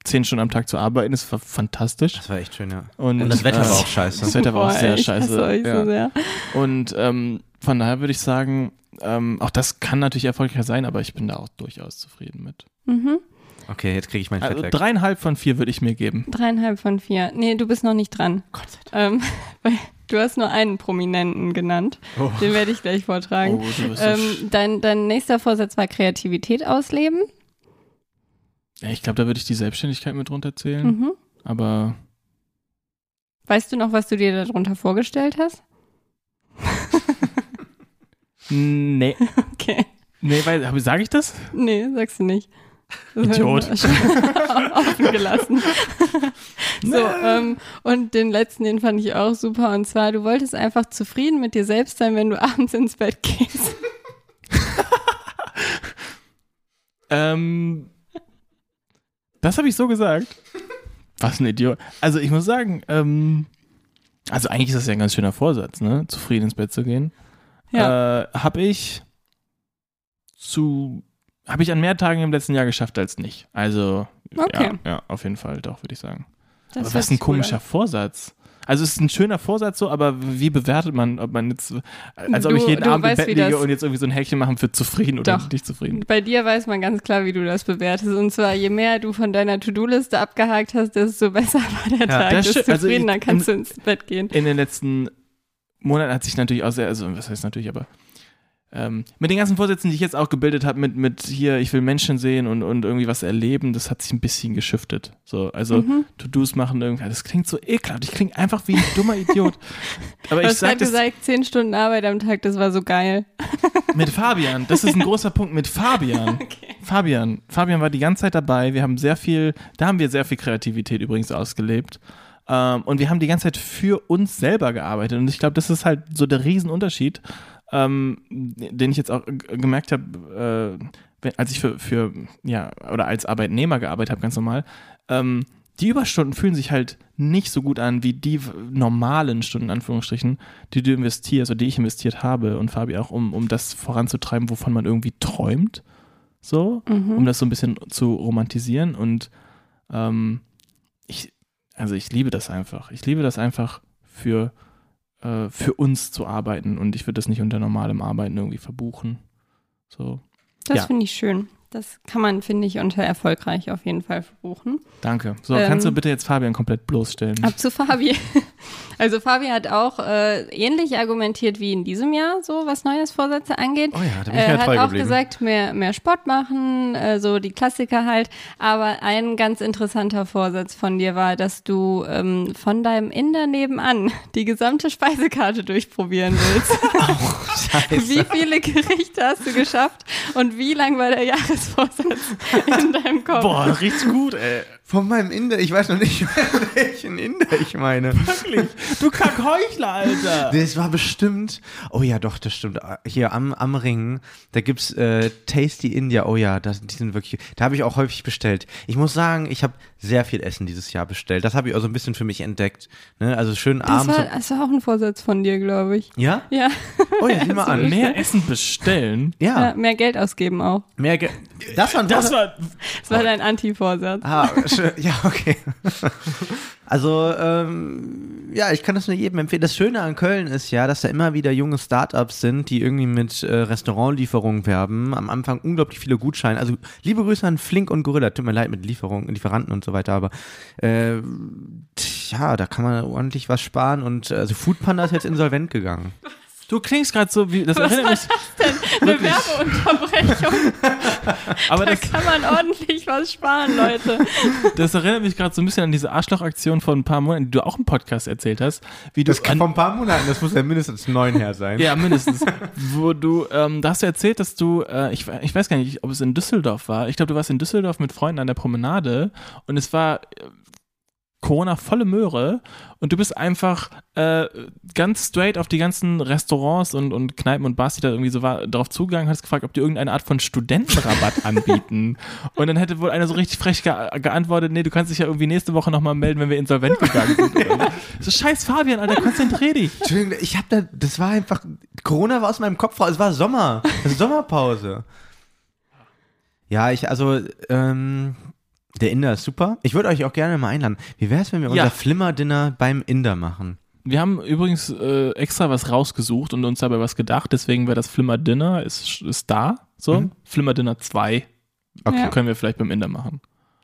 zehn Stunden am Tag zu arbeiten. Das war fantastisch. Das war echt schön, ja. Und, Und das Wetter äh, war auch scheiße. Das Wetter war auch Boah, sehr scheiße. hasse euch ja. so sehr. Und ähm, von daher würde ich sagen, ähm, auch das kann natürlich erfolgreich sein, aber ich bin da auch durchaus zufrieden mit. Mhm. Okay, jetzt kriege ich mein Fett Also dreieinhalb von vier würde ich mir geben. Dreieinhalb von vier. Nee, du bist noch nicht dran. Gott sei Dank. Ähm, weil du hast nur einen Prominenten genannt. Oh. Den werde ich gleich vortragen. Oh, du bist so Ähm, dein, dein nächster Vorsatz war Kreativität ausleben. ja, ich glaube, da würde ich die Selbstständigkeit mit runterzählen. Mhm. Aber Weißt du noch, was du dir darunter vorgestellt hast? [LAUGHS] nee. [LAUGHS] Okay. Nee, weil, sage ich das? Nee, sagst du nicht. Idiot. [LAUGHS] Offen gelassen. [LAUGHS] so, ähm, und den letzten, den fand ich auch super. Und zwar, du wolltest einfach zufrieden mit dir selbst sein, wenn du abends ins Bett gehst. Ähm, das habe ich so gesagt. Was ein Idiot. Also ich muss sagen, ähm, also eigentlich ist das ja ein ganz schöner Vorsatz, ne? Zufrieden ins Bett zu gehen. Ja. Äh, habe ich zu, habe ich an mehr Tagen im letzten Jahr geschafft als nicht. Also Okay. ja, ja, auf jeden Fall, doch, würde ich sagen. Das aber was ein komischer an. Vorsatz. Also es ist ein schöner Vorsatz so, aber wie bewertet man, ob man jetzt, als ob Du- ich jeden Abend im weißt, Bett wie liege und jetzt irgendwie so ein Häkchen machen für zufrieden oder Doch. nicht zufrieden. Bei dir weiß man ganz klar, wie du das bewertest. Und zwar, je mehr du von deiner To-Do-Liste abgehakt hast, desto besser [LAUGHS] war der Tag, das desto stimmt. Also zufriedener ich- kannst du ins Bett gehen. In den letzten Monaten hat sich natürlich auch sehr, also was heißt natürlich, aber ähm, mit den ganzen Vorsätzen, die ich jetzt auch gebildet habe, mit, mit hier, ich will Menschen sehen und, und irgendwie was erleben, das hat sich ein bisschen geschiftet. So, also Mhm. To-Dos machen irgendwie, das klingt so ekelhaft, ich klinge einfach wie ein dummer Idiot. [LAUGHS] Aber Du ich hast sag das gesagt, zehn Stunden Arbeit am Tag, das war so geil. [LAUGHS] mit Fabian, das ist ein großer Punkt, mit Fabian. [LAUGHS] Fabian, Fabian war die ganze Zeit dabei, wir haben sehr viel, da haben wir sehr viel Kreativität übrigens ausgelebt. Ähm, und wir haben die ganze Zeit für uns selber gearbeitet. Und ich glaube, das ist halt so der Riesenunterschied, ähm, den ich jetzt auch gemerkt habe, äh, als ich für, für, ja, oder als Arbeitnehmer gearbeitet habe, ganz normal. Ähm, die Überstunden fühlen sich halt nicht so gut an wie die normalen Stunden, in Anführungsstrichen, die du investierst oder die ich investiert habe und Fabi auch, um, um das voranzutreiben, wovon man irgendwie träumt. So, um das so ein bisschen zu romantisieren. Und ähm, also ich liebe das einfach. Ich liebe das einfach für, äh, für uns zu arbeiten und ich würde das nicht unter normalem Arbeiten irgendwie verbuchen. So, Das Ja. finde ich schön. Das kann man, finde ich, unter erfolgreich auf jeden Fall verbuchen. danke. So, Ähm, kannst du bitte jetzt Fabian komplett bloßstellen? Ab zu Fabi. [LAUGHS] Also Fabi hat auch äh, ähnlich argumentiert wie in diesem Jahr, so was Neujahrsvorsätze angeht. Oh ja, da bin ich Er mir hat auch geblieben. gesagt, mehr, mehr Sport machen, äh, so die Klassiker halt. Aber ein ganz interessanter Vorsatz von dir war, dass du ähm, von deinem Inder nebenan die gesamte Speisekarte durchprobieren willst. [LAUGHS] Wie viele Gerichte hast du geschafft und wie lang war der Jahresvorsatz in deinem Kopf? Boah, richtig gut, ey. Von meinem Inder, ich weiß noch nicht [LAUGHS] welchen Inder ich meine. Wirklich. Du Kackheuchler, Alter. [LAUGHS] Das war bestimmt, oh ja, doch, das stimmt. Hier am, am Ring, da gibt's äh, Tasty India, oh ja, das, die sind wirklich, da habe ich auch häufig bestellt. Ich muss sagen, ich habe sehr viel Essen dieses Jahr bestellt. Das habe ich auch so ein bisschen für mich entdeckt. Ne? Also schön Das abends. war, das war auch ein Vorsatz von dir, glaube ich. ja? Ja. Oh ja, sieh mal [LAUGHS] an. Mehr Essen bestellen. Ja, ja, mehr Geld ausgeben auch. mehr Ge Das war ein Das war. Das war dein Anti-Vorsatz. Ah. [LAUGHS] ja, okay. Also, ähm, ja, ich kann das nur jedem empfehlen. Das Schöne an Köln ist ja, dass da immer wieder junge Startups sind, die irgendwie mit äh, Restaurantlieferungen werben. Am Anfang unglaublich viele Gutscheine. Also, liebe Grüße an Flink und Gorilla. Tut mir leid mit Lieferungen, Lieferanten und so weiter, aber äh, tja, da kann man ordentlich was sparen und also Foodpanda ist jetzt insolvent gegangen. Du klingst gerade so wie. Das erinnert mich. [LAUGHS] Eine Werbeunterbrechung. [LAUGHS] Aber Da das, kann man ordentlich was sparen, Leute. [LAUGHS] das erinnert mich gerade so ein bisschen an diese Arschlochaktion von ein paar Monaten, die du auch im Podcast erzählt hast. Wie du Das kann vor ein paar Monaten, das muss ja mindestens neun her sein. Ja, mindestens. Wo du, ähm, da hast du erzählt, dass du, äh, ich, ich weiß gar nicht, ob es in Düsseldorf war. Ich glaube, du warst in Düsseldorf mit Freunden an der Promenade und es war Corona volle Möhre und du bist einfach äh, ganz straight auf die ganzen Restaurants und, und Kneipen und Bars, die da irgendwie so war, drauf zugegangen, hast gefragt, ob die irgendeine Art von Studentenrabatt [LAUGHS] anbieten. Und dann hätte wohl einer so richtig frech ge geantwortet, nee, du kannst dich ja irgendwie nächste Woche nochmal melden, wenn wir insolvent gegangen sind. [LAUGHS] so scheiß Fabian, Alter, konzentrier dich. Entschuldigung, ich hab da, das war einfach, Corona war aus meinem Kopf raus, es war Sommer, es Sommerpause. Ja, ich, also, ähm, der Inder ist super. Ich würde euch auch gerne mal einladen. Wie wäre es, wenn wir Ja. unser Flimmer-Dinner beim Inder machen? Wir haben übrigens äh, extra was rausgesucht und uns dabei was gedacht, deswegen wäre das Flimmer Dinner, ist, ist da, so. Mhm. Flimmer Dinner 2 Okay, Ja. können wir vielleicht beim Inder machen.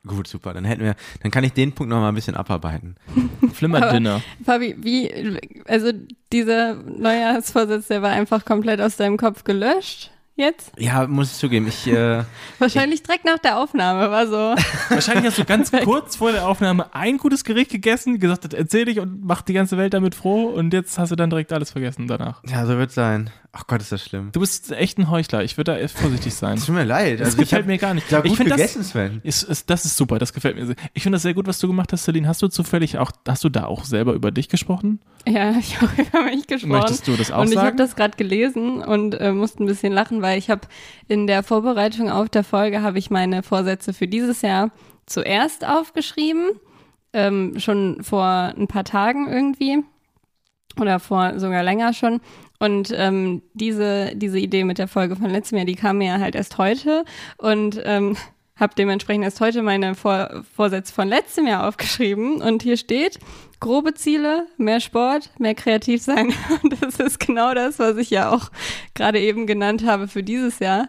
gut, super. Dann hätten wir, dann kann ich den Punkt noch mal ein bisschen abarbeiten. [LAUGHS] Flimmer Aber- Dinner. Fabi, wie, also dieser Neujahrsvorsatz, der war einfach komplett aus deinem Kopf gelöscht jetzt? Ja, muss ich zugeben, ich, äh, [LAUGHS] Wahrscheinlich direkt nach der Aufnahme, war so. [LAUGHS] Wahrscheinlich hast du ganz kurz vor der Aufnahme ein gutes Gericht gegessen, gesagt, das erzähl dich und mach die ganze Welt damit froh und jetzt hast du dann direkt alles vergessen danach. ja, so wird sein. Ach Gott, ist das schlimm. Du bist echt ein Heuchler, ich würde da echt vorsichtig sein. Es tut mir leid. Das Also ich gefällt hab mir gar nicht. da ich finde das, Sven. ist, ist, das ist super, das gefällt mir. sehr. Ich finde das sehr gut, was du gemacht hast, Celine. Hast du zufällig auch, hast du da auch selber über dich gesprochen? Ja, [LAUGHS] ich habe über mich gesprochen. Möchtest du das auch und ich habe das gerade gelesen und äh, musste ein bisschen lachen, weil ich habe in der Vorbereitung auf der Folge habe ich meine Vorsätze für dieses Jahr zuerst aufgeschrieben, ähm, schon vor ein paar Tagen irgendwie oder vor sogar länger schon. Und ähm, diese, diese Idee mit der Folge von letztem Jahr, die kam mir halt erst heute und ähm, habe dementsprechend erst heute meine Vor Vorsätze von letztem Jahr aufgeschrieben und hier steht, grobe Ziele, mehr Sport, mehr kreativ sein. [LAUGHS] Und das ist genau das, was ich ja auch gerade eben genannt habe für dieses Jahr.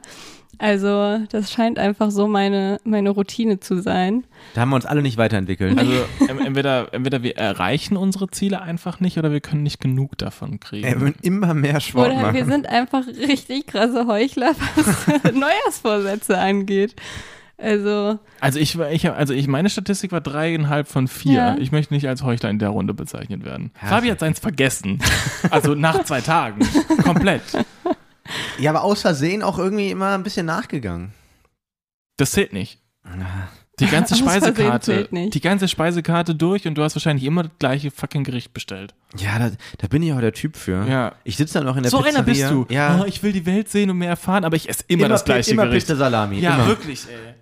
Also das scheint einfach so meine, meine Routine zu sein. Da haben wir uns alle nicht weiterentwickelt. Also [LAUGHS] entweder, entweder wir erreichen unsere Ziele einfach nicht oder wir können nicht genug davon kriegen. wir müssen immer mehr Sport Oder machen. wir sind einfach richtig krasse Heuchler, [LAUGHS] was Neujahrsvorsätze angeht. Also, Also ich, war- ich, hab- also ich, meine Statistik war dreieinhalb von vier. Ja. Ich möchte nicht als Heuchler in der Runde bezeichnet werden. Ja. Fabi hat seins vergessen. Also nach zwei Tagen. [LAUGHS] Komplett. Ja, aber aus Versehen auch irgendwie immer ein bisschen nachgegangen. Das zählt nicht. Die ganze [LAUGHS] Speisekarte, die ganze Speisekarte durch und du hast wahrscheinlich immer das gleiche fucking Gericht bestellt. Ja, da, da bin ich auch der Typ für. Ja. Ich sitze dann auch in der So Pizzeria. einer bist du. Ja. Oh, ich will die Welt sehen und mehr erfahren, aber ich esse immer, das Pi- gleiche immer Gericht. Pizza Salami. ja, immer. wirklich, ey.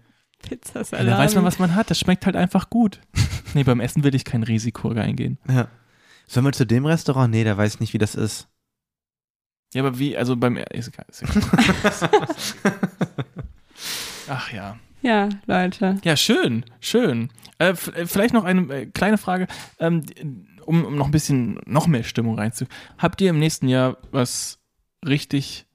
Pizza Ja, Salami. da weiß man, was man hat. Das schmeckt halt einfach gut. [LAUGHS] Nee, beim Essen will ich kein Risiko eingehen. Ja. Sollen wir zu dem Restaurant? Nee, der weiß nicht, wie das ist. Ja, aber wie, also beim, ist egal, ist egal. [LAUGHS] Ach ja. Ja, Leute. Ja, schön, schön. Äh, äh, vielleicht noch eine äh, kleine Frage, ähm, um, um noch ein bisschen, noch mehr Stimmung reinzu. Habt ihr im nächsten Jahr was richtig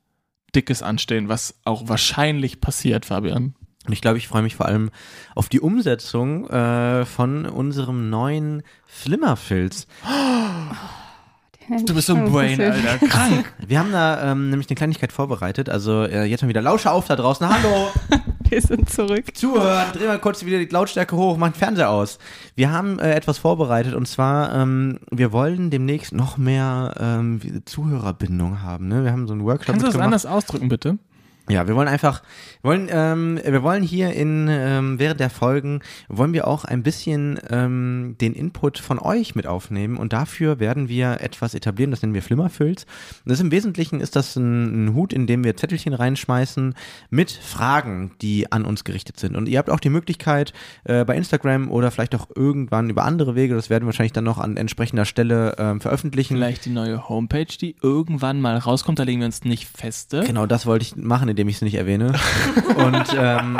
Dickes anstehen, was auch wahrscheinlich passiert, Fabian? Und ich glaube, ich freue mich vor allem auf die Umsetzung äh, von unserem neuen Flimmerfilz. [GASPS] Du bist so ein Brain, Alter. Krank. Wir haben da ähm, nämlich eine Kleinigkeit vorbereitet. Also äh, jetzt mal wieder Lauscher auf da draußen. Hallo, [LAUGHS] Wir sind zurück. zuhören. Dreh mal kurz wieder die Lautstärke hoch, mach den Fernseher aus. Wir haben äh, etwas vorbereitet und zwar, ähm, wir wollen demnächst noch mehr ähm, Zuhörerbindung haben. Ne? Wir haben so einen Workshop Kannst du das anders ausdrücken, bitte? Ja, wir wollen einfach, wir wollen, ähm, wir wollen hier in ähm, während der Folgen wollen wir auch ein bisschen ähm, den Input von euch mit aufnehmen und dafür werden wir etwas etablieren, das nennen wir Flimmerfilz. Und das im Wesentlichen ist das ein, ein Hut, in dem wir Zettelchen reinschmeißen mit Fragen, die an uns gerichtet sind. Und ihr habt auch die Möglichkeit äh, bei Instagram oder vielleicht auch irgendwann über andere Wege, das werden wir wahrscheinlich dann noch an entsprechender Stelle ähm, veröffentlichen. Vielleicht die neue Homepage, die irgendwann mal rauskommt, da legen wir uns nicht feste. Genau, das wollte ich machen, indem ich es nicht erwähne. Und ähm,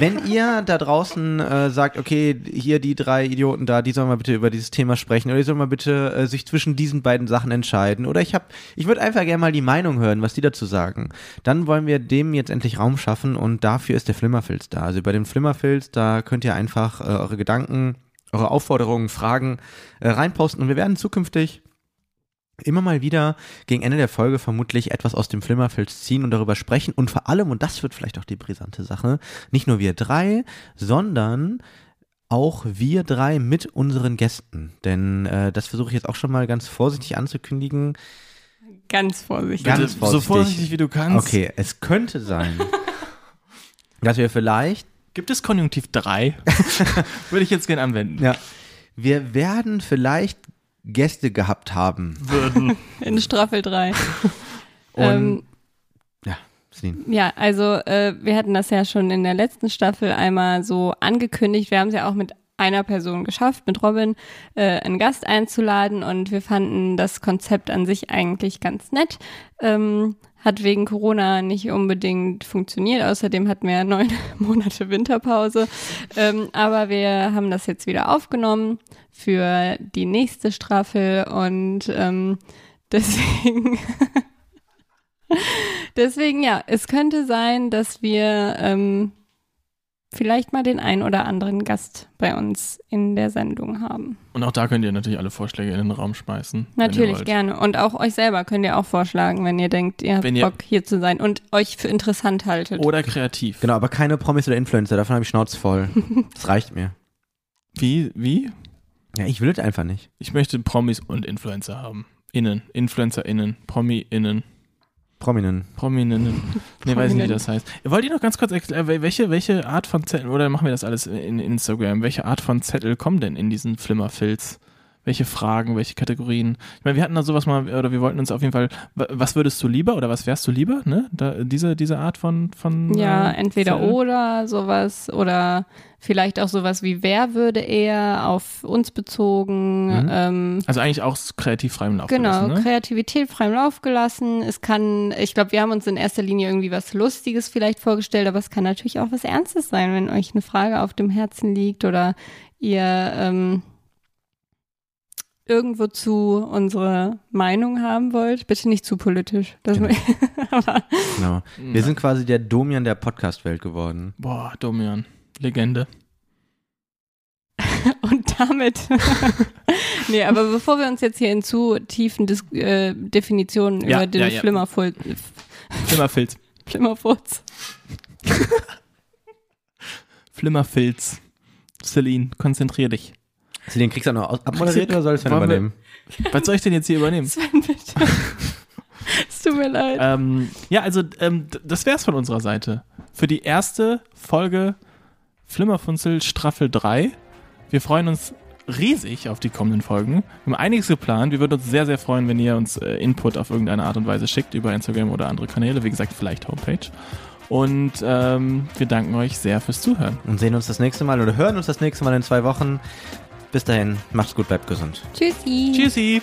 wenn ihr da draußen äh, sagt, okay, hier die drei Idioten da, die sollen mal bitte über dieses Thema sprechen oder die sollen mal bitte äh, sich zwischen diesen beiden Sachen entscheiden oder ich habe, ich würde einfach gerne mal die Meinung hören, was die dazu sagen. Dann wollen wir dem jetzt endlich Raum schaffen und dafür ist der Flimmerfilz da. Also bei dem Flimmerfilz, da könnt ihr einfach äh, eure Gedanken, eure Aufforderungen, Fragen äh, reinposten und wir werden zukünftig immer mal wieder gegen Ende der Folge vermutlich etwas aus dem Flimmerfilz ziehen und darüber sprechen und vor allem, und das wird vielleicht auch die brisante Sache, nicht nur wir drei, sondern auch wir drei mit unseren Gästen. Denn äh, das versuche ich jetzt auch schon mal ganz vorsichtig anzukündigen. Ganz vorsichtig. Ganz Bitte, So vorsichtig. vorsichtig wie du kannst. Okay, es könnte sein, [LAUGHS] dass wir vielleicht, Gibt es Konjunktiv 3? [LAUGHS] Würde ich jetzt gerne anwenden. ja, wir werden vielleicht Gäste gehabt haben. Würden. [LAUGHS] In Staffel 3. [LAUGHS] Und Ähm, ja, Celine. Ja, also äh, wir hatten das ja schon in der letzten Staffel einmal so angekündigt. Wir haben es ja auch mit einer Person geschafft, mit Robin, äh, einen Gast einzuladen und wir fanden das Konzept an sich eigentlich ganz nett. Ähm, hat wegen Corona nicht unbedingt funktioniert. Außerdem hatten wir neun [LAUGHS] Monate Winterpause. Ähm, aber wir haben das jetzt wieder aufgenommen für die nächste Staffel und ähm, [LAUGHS] deswegen Deswegen ja, es könnte sein, dass wir ähm, vielleicht mal den ein oder anderen Gast bei uns in der Sendung haben. Und auch da könnt ihr natürlich alle Vorschläge in den Raum schmeißen. ihr Natürlich gerne. Und auch euch selber könnt ihr auch vorschlagen, wenn ihr denkt, ihr habt Wenn ihr- Bock hier zu sein und euch für interessant haltet. Oder kreativ. Genau, aber keine Promis oder Influencer, davon habe ich Schnauze voll. [LAUGHS] Das reicht mir. Wie? Wie? Ja, ich will es einfach nicht. Ich möchte Promis und Influencer haben. Innen. InfluencerInnen. Promi-Innen. Prominent. Promininnen. Nee, weiß nicht, wie das heißt. Wollt ihr noch ganz kurz erklären, wel- welche, welche Art von Zettel, oder machen wir das alles in Instagram, welche Art von Zettel kommen denn in diesen Flimmerfilz? Welche Fragen, welche Kategorien. Ich meine, wir hatten da sowas mal, oder wir wollten uns auf jeden Fall, wa- was würdest du lieber oder was wärst du lieber, ne? Da, diese, diese Art von, von Ja, äh, entweder Zettel. oder sowas oder vielleicht auch sowas wie wer würde eher auf uns bezogen. Mhm. Ähm, Also eigentlich auch kreativ frei im Lauf Genau, gelassen, ne? Kreativität freiem Lauf gelassen. Es kann, ich glaube, wir haben uns in erster Linie irgendwie was Lustiges vielleicht vorgestellt, aber es kann natürlich auch was Ernstes sein, wenn euch eine Frage auf dem Herzen liegt oder ihr ähm, irgendwo zu unsere Meinung haben wollt. Bitte nicht zu politisch. Das Genau. [LAUGHS] Genau. Wir sind quasi der Domian der Podcast-Welt geworden. Boah, Domian. Legende. [LAUGHS] und damit. [LAUGHS] nee, aber bevor wir uns jetzt hier in zu tiefen Dis äh, Definitionen Ja, über den ja, ja. Flimmerful Flimmerfilz. Flimmerfurz. Flimmerfilz. Celine, konzentrier dich. Celine, kriegst du auch noch abmoderiert oder soll ich es Wollen wir- übernehmen? Was soll ich denn jetzt hier übernehmen? [LAUGHS] Sven, bitte. es tut mir leid. ähm, ja, also ähm, das wär's von unserer Seite. Für die erste Folge Flimmerfunzel Straffel 3. Wir freuen uns riesig auf die kommenden Folgen. Wir haben einiges geplant. Wir würden uns sehr, sehr freuen, wenn ihr uns äh, Input auf irgendeine Art und Weise schickt über Instagram oder andere Kanäle. Wie gesagt, vielleicht Homepage. Und ähm, wir danken euch sehr fürs Zuhören. Und sehen uns das nächste Mal oder hören uns das nächste Mal in zwei Wochen. Bis dahin, macht's gut, bleibt gesund. Tschüssi. Tschüssi!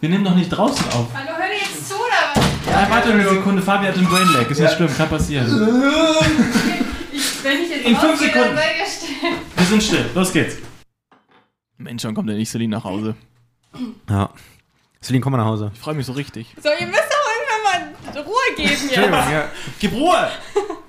Wir nehmen doch nicht draußen auf. Hallo, hör dir jetzt zu, oder Ja, warte eine Sekunde, Fabi hat einen Brain Lag. Ist nicht schlimm, kann passieren. [LAUGHS] Ich, wenn ich jetzt In fünf Sekunden. Wir sind still, los geht's. Mensch, wann kommt denn nicht Celine nach Hause? Ja. Celine, komm mal nach Hause. Ich freue mich so richtig. So, ihr müsst mal Ruhe geben jetzt. ja. Gib Ruhe! [LAUGHS]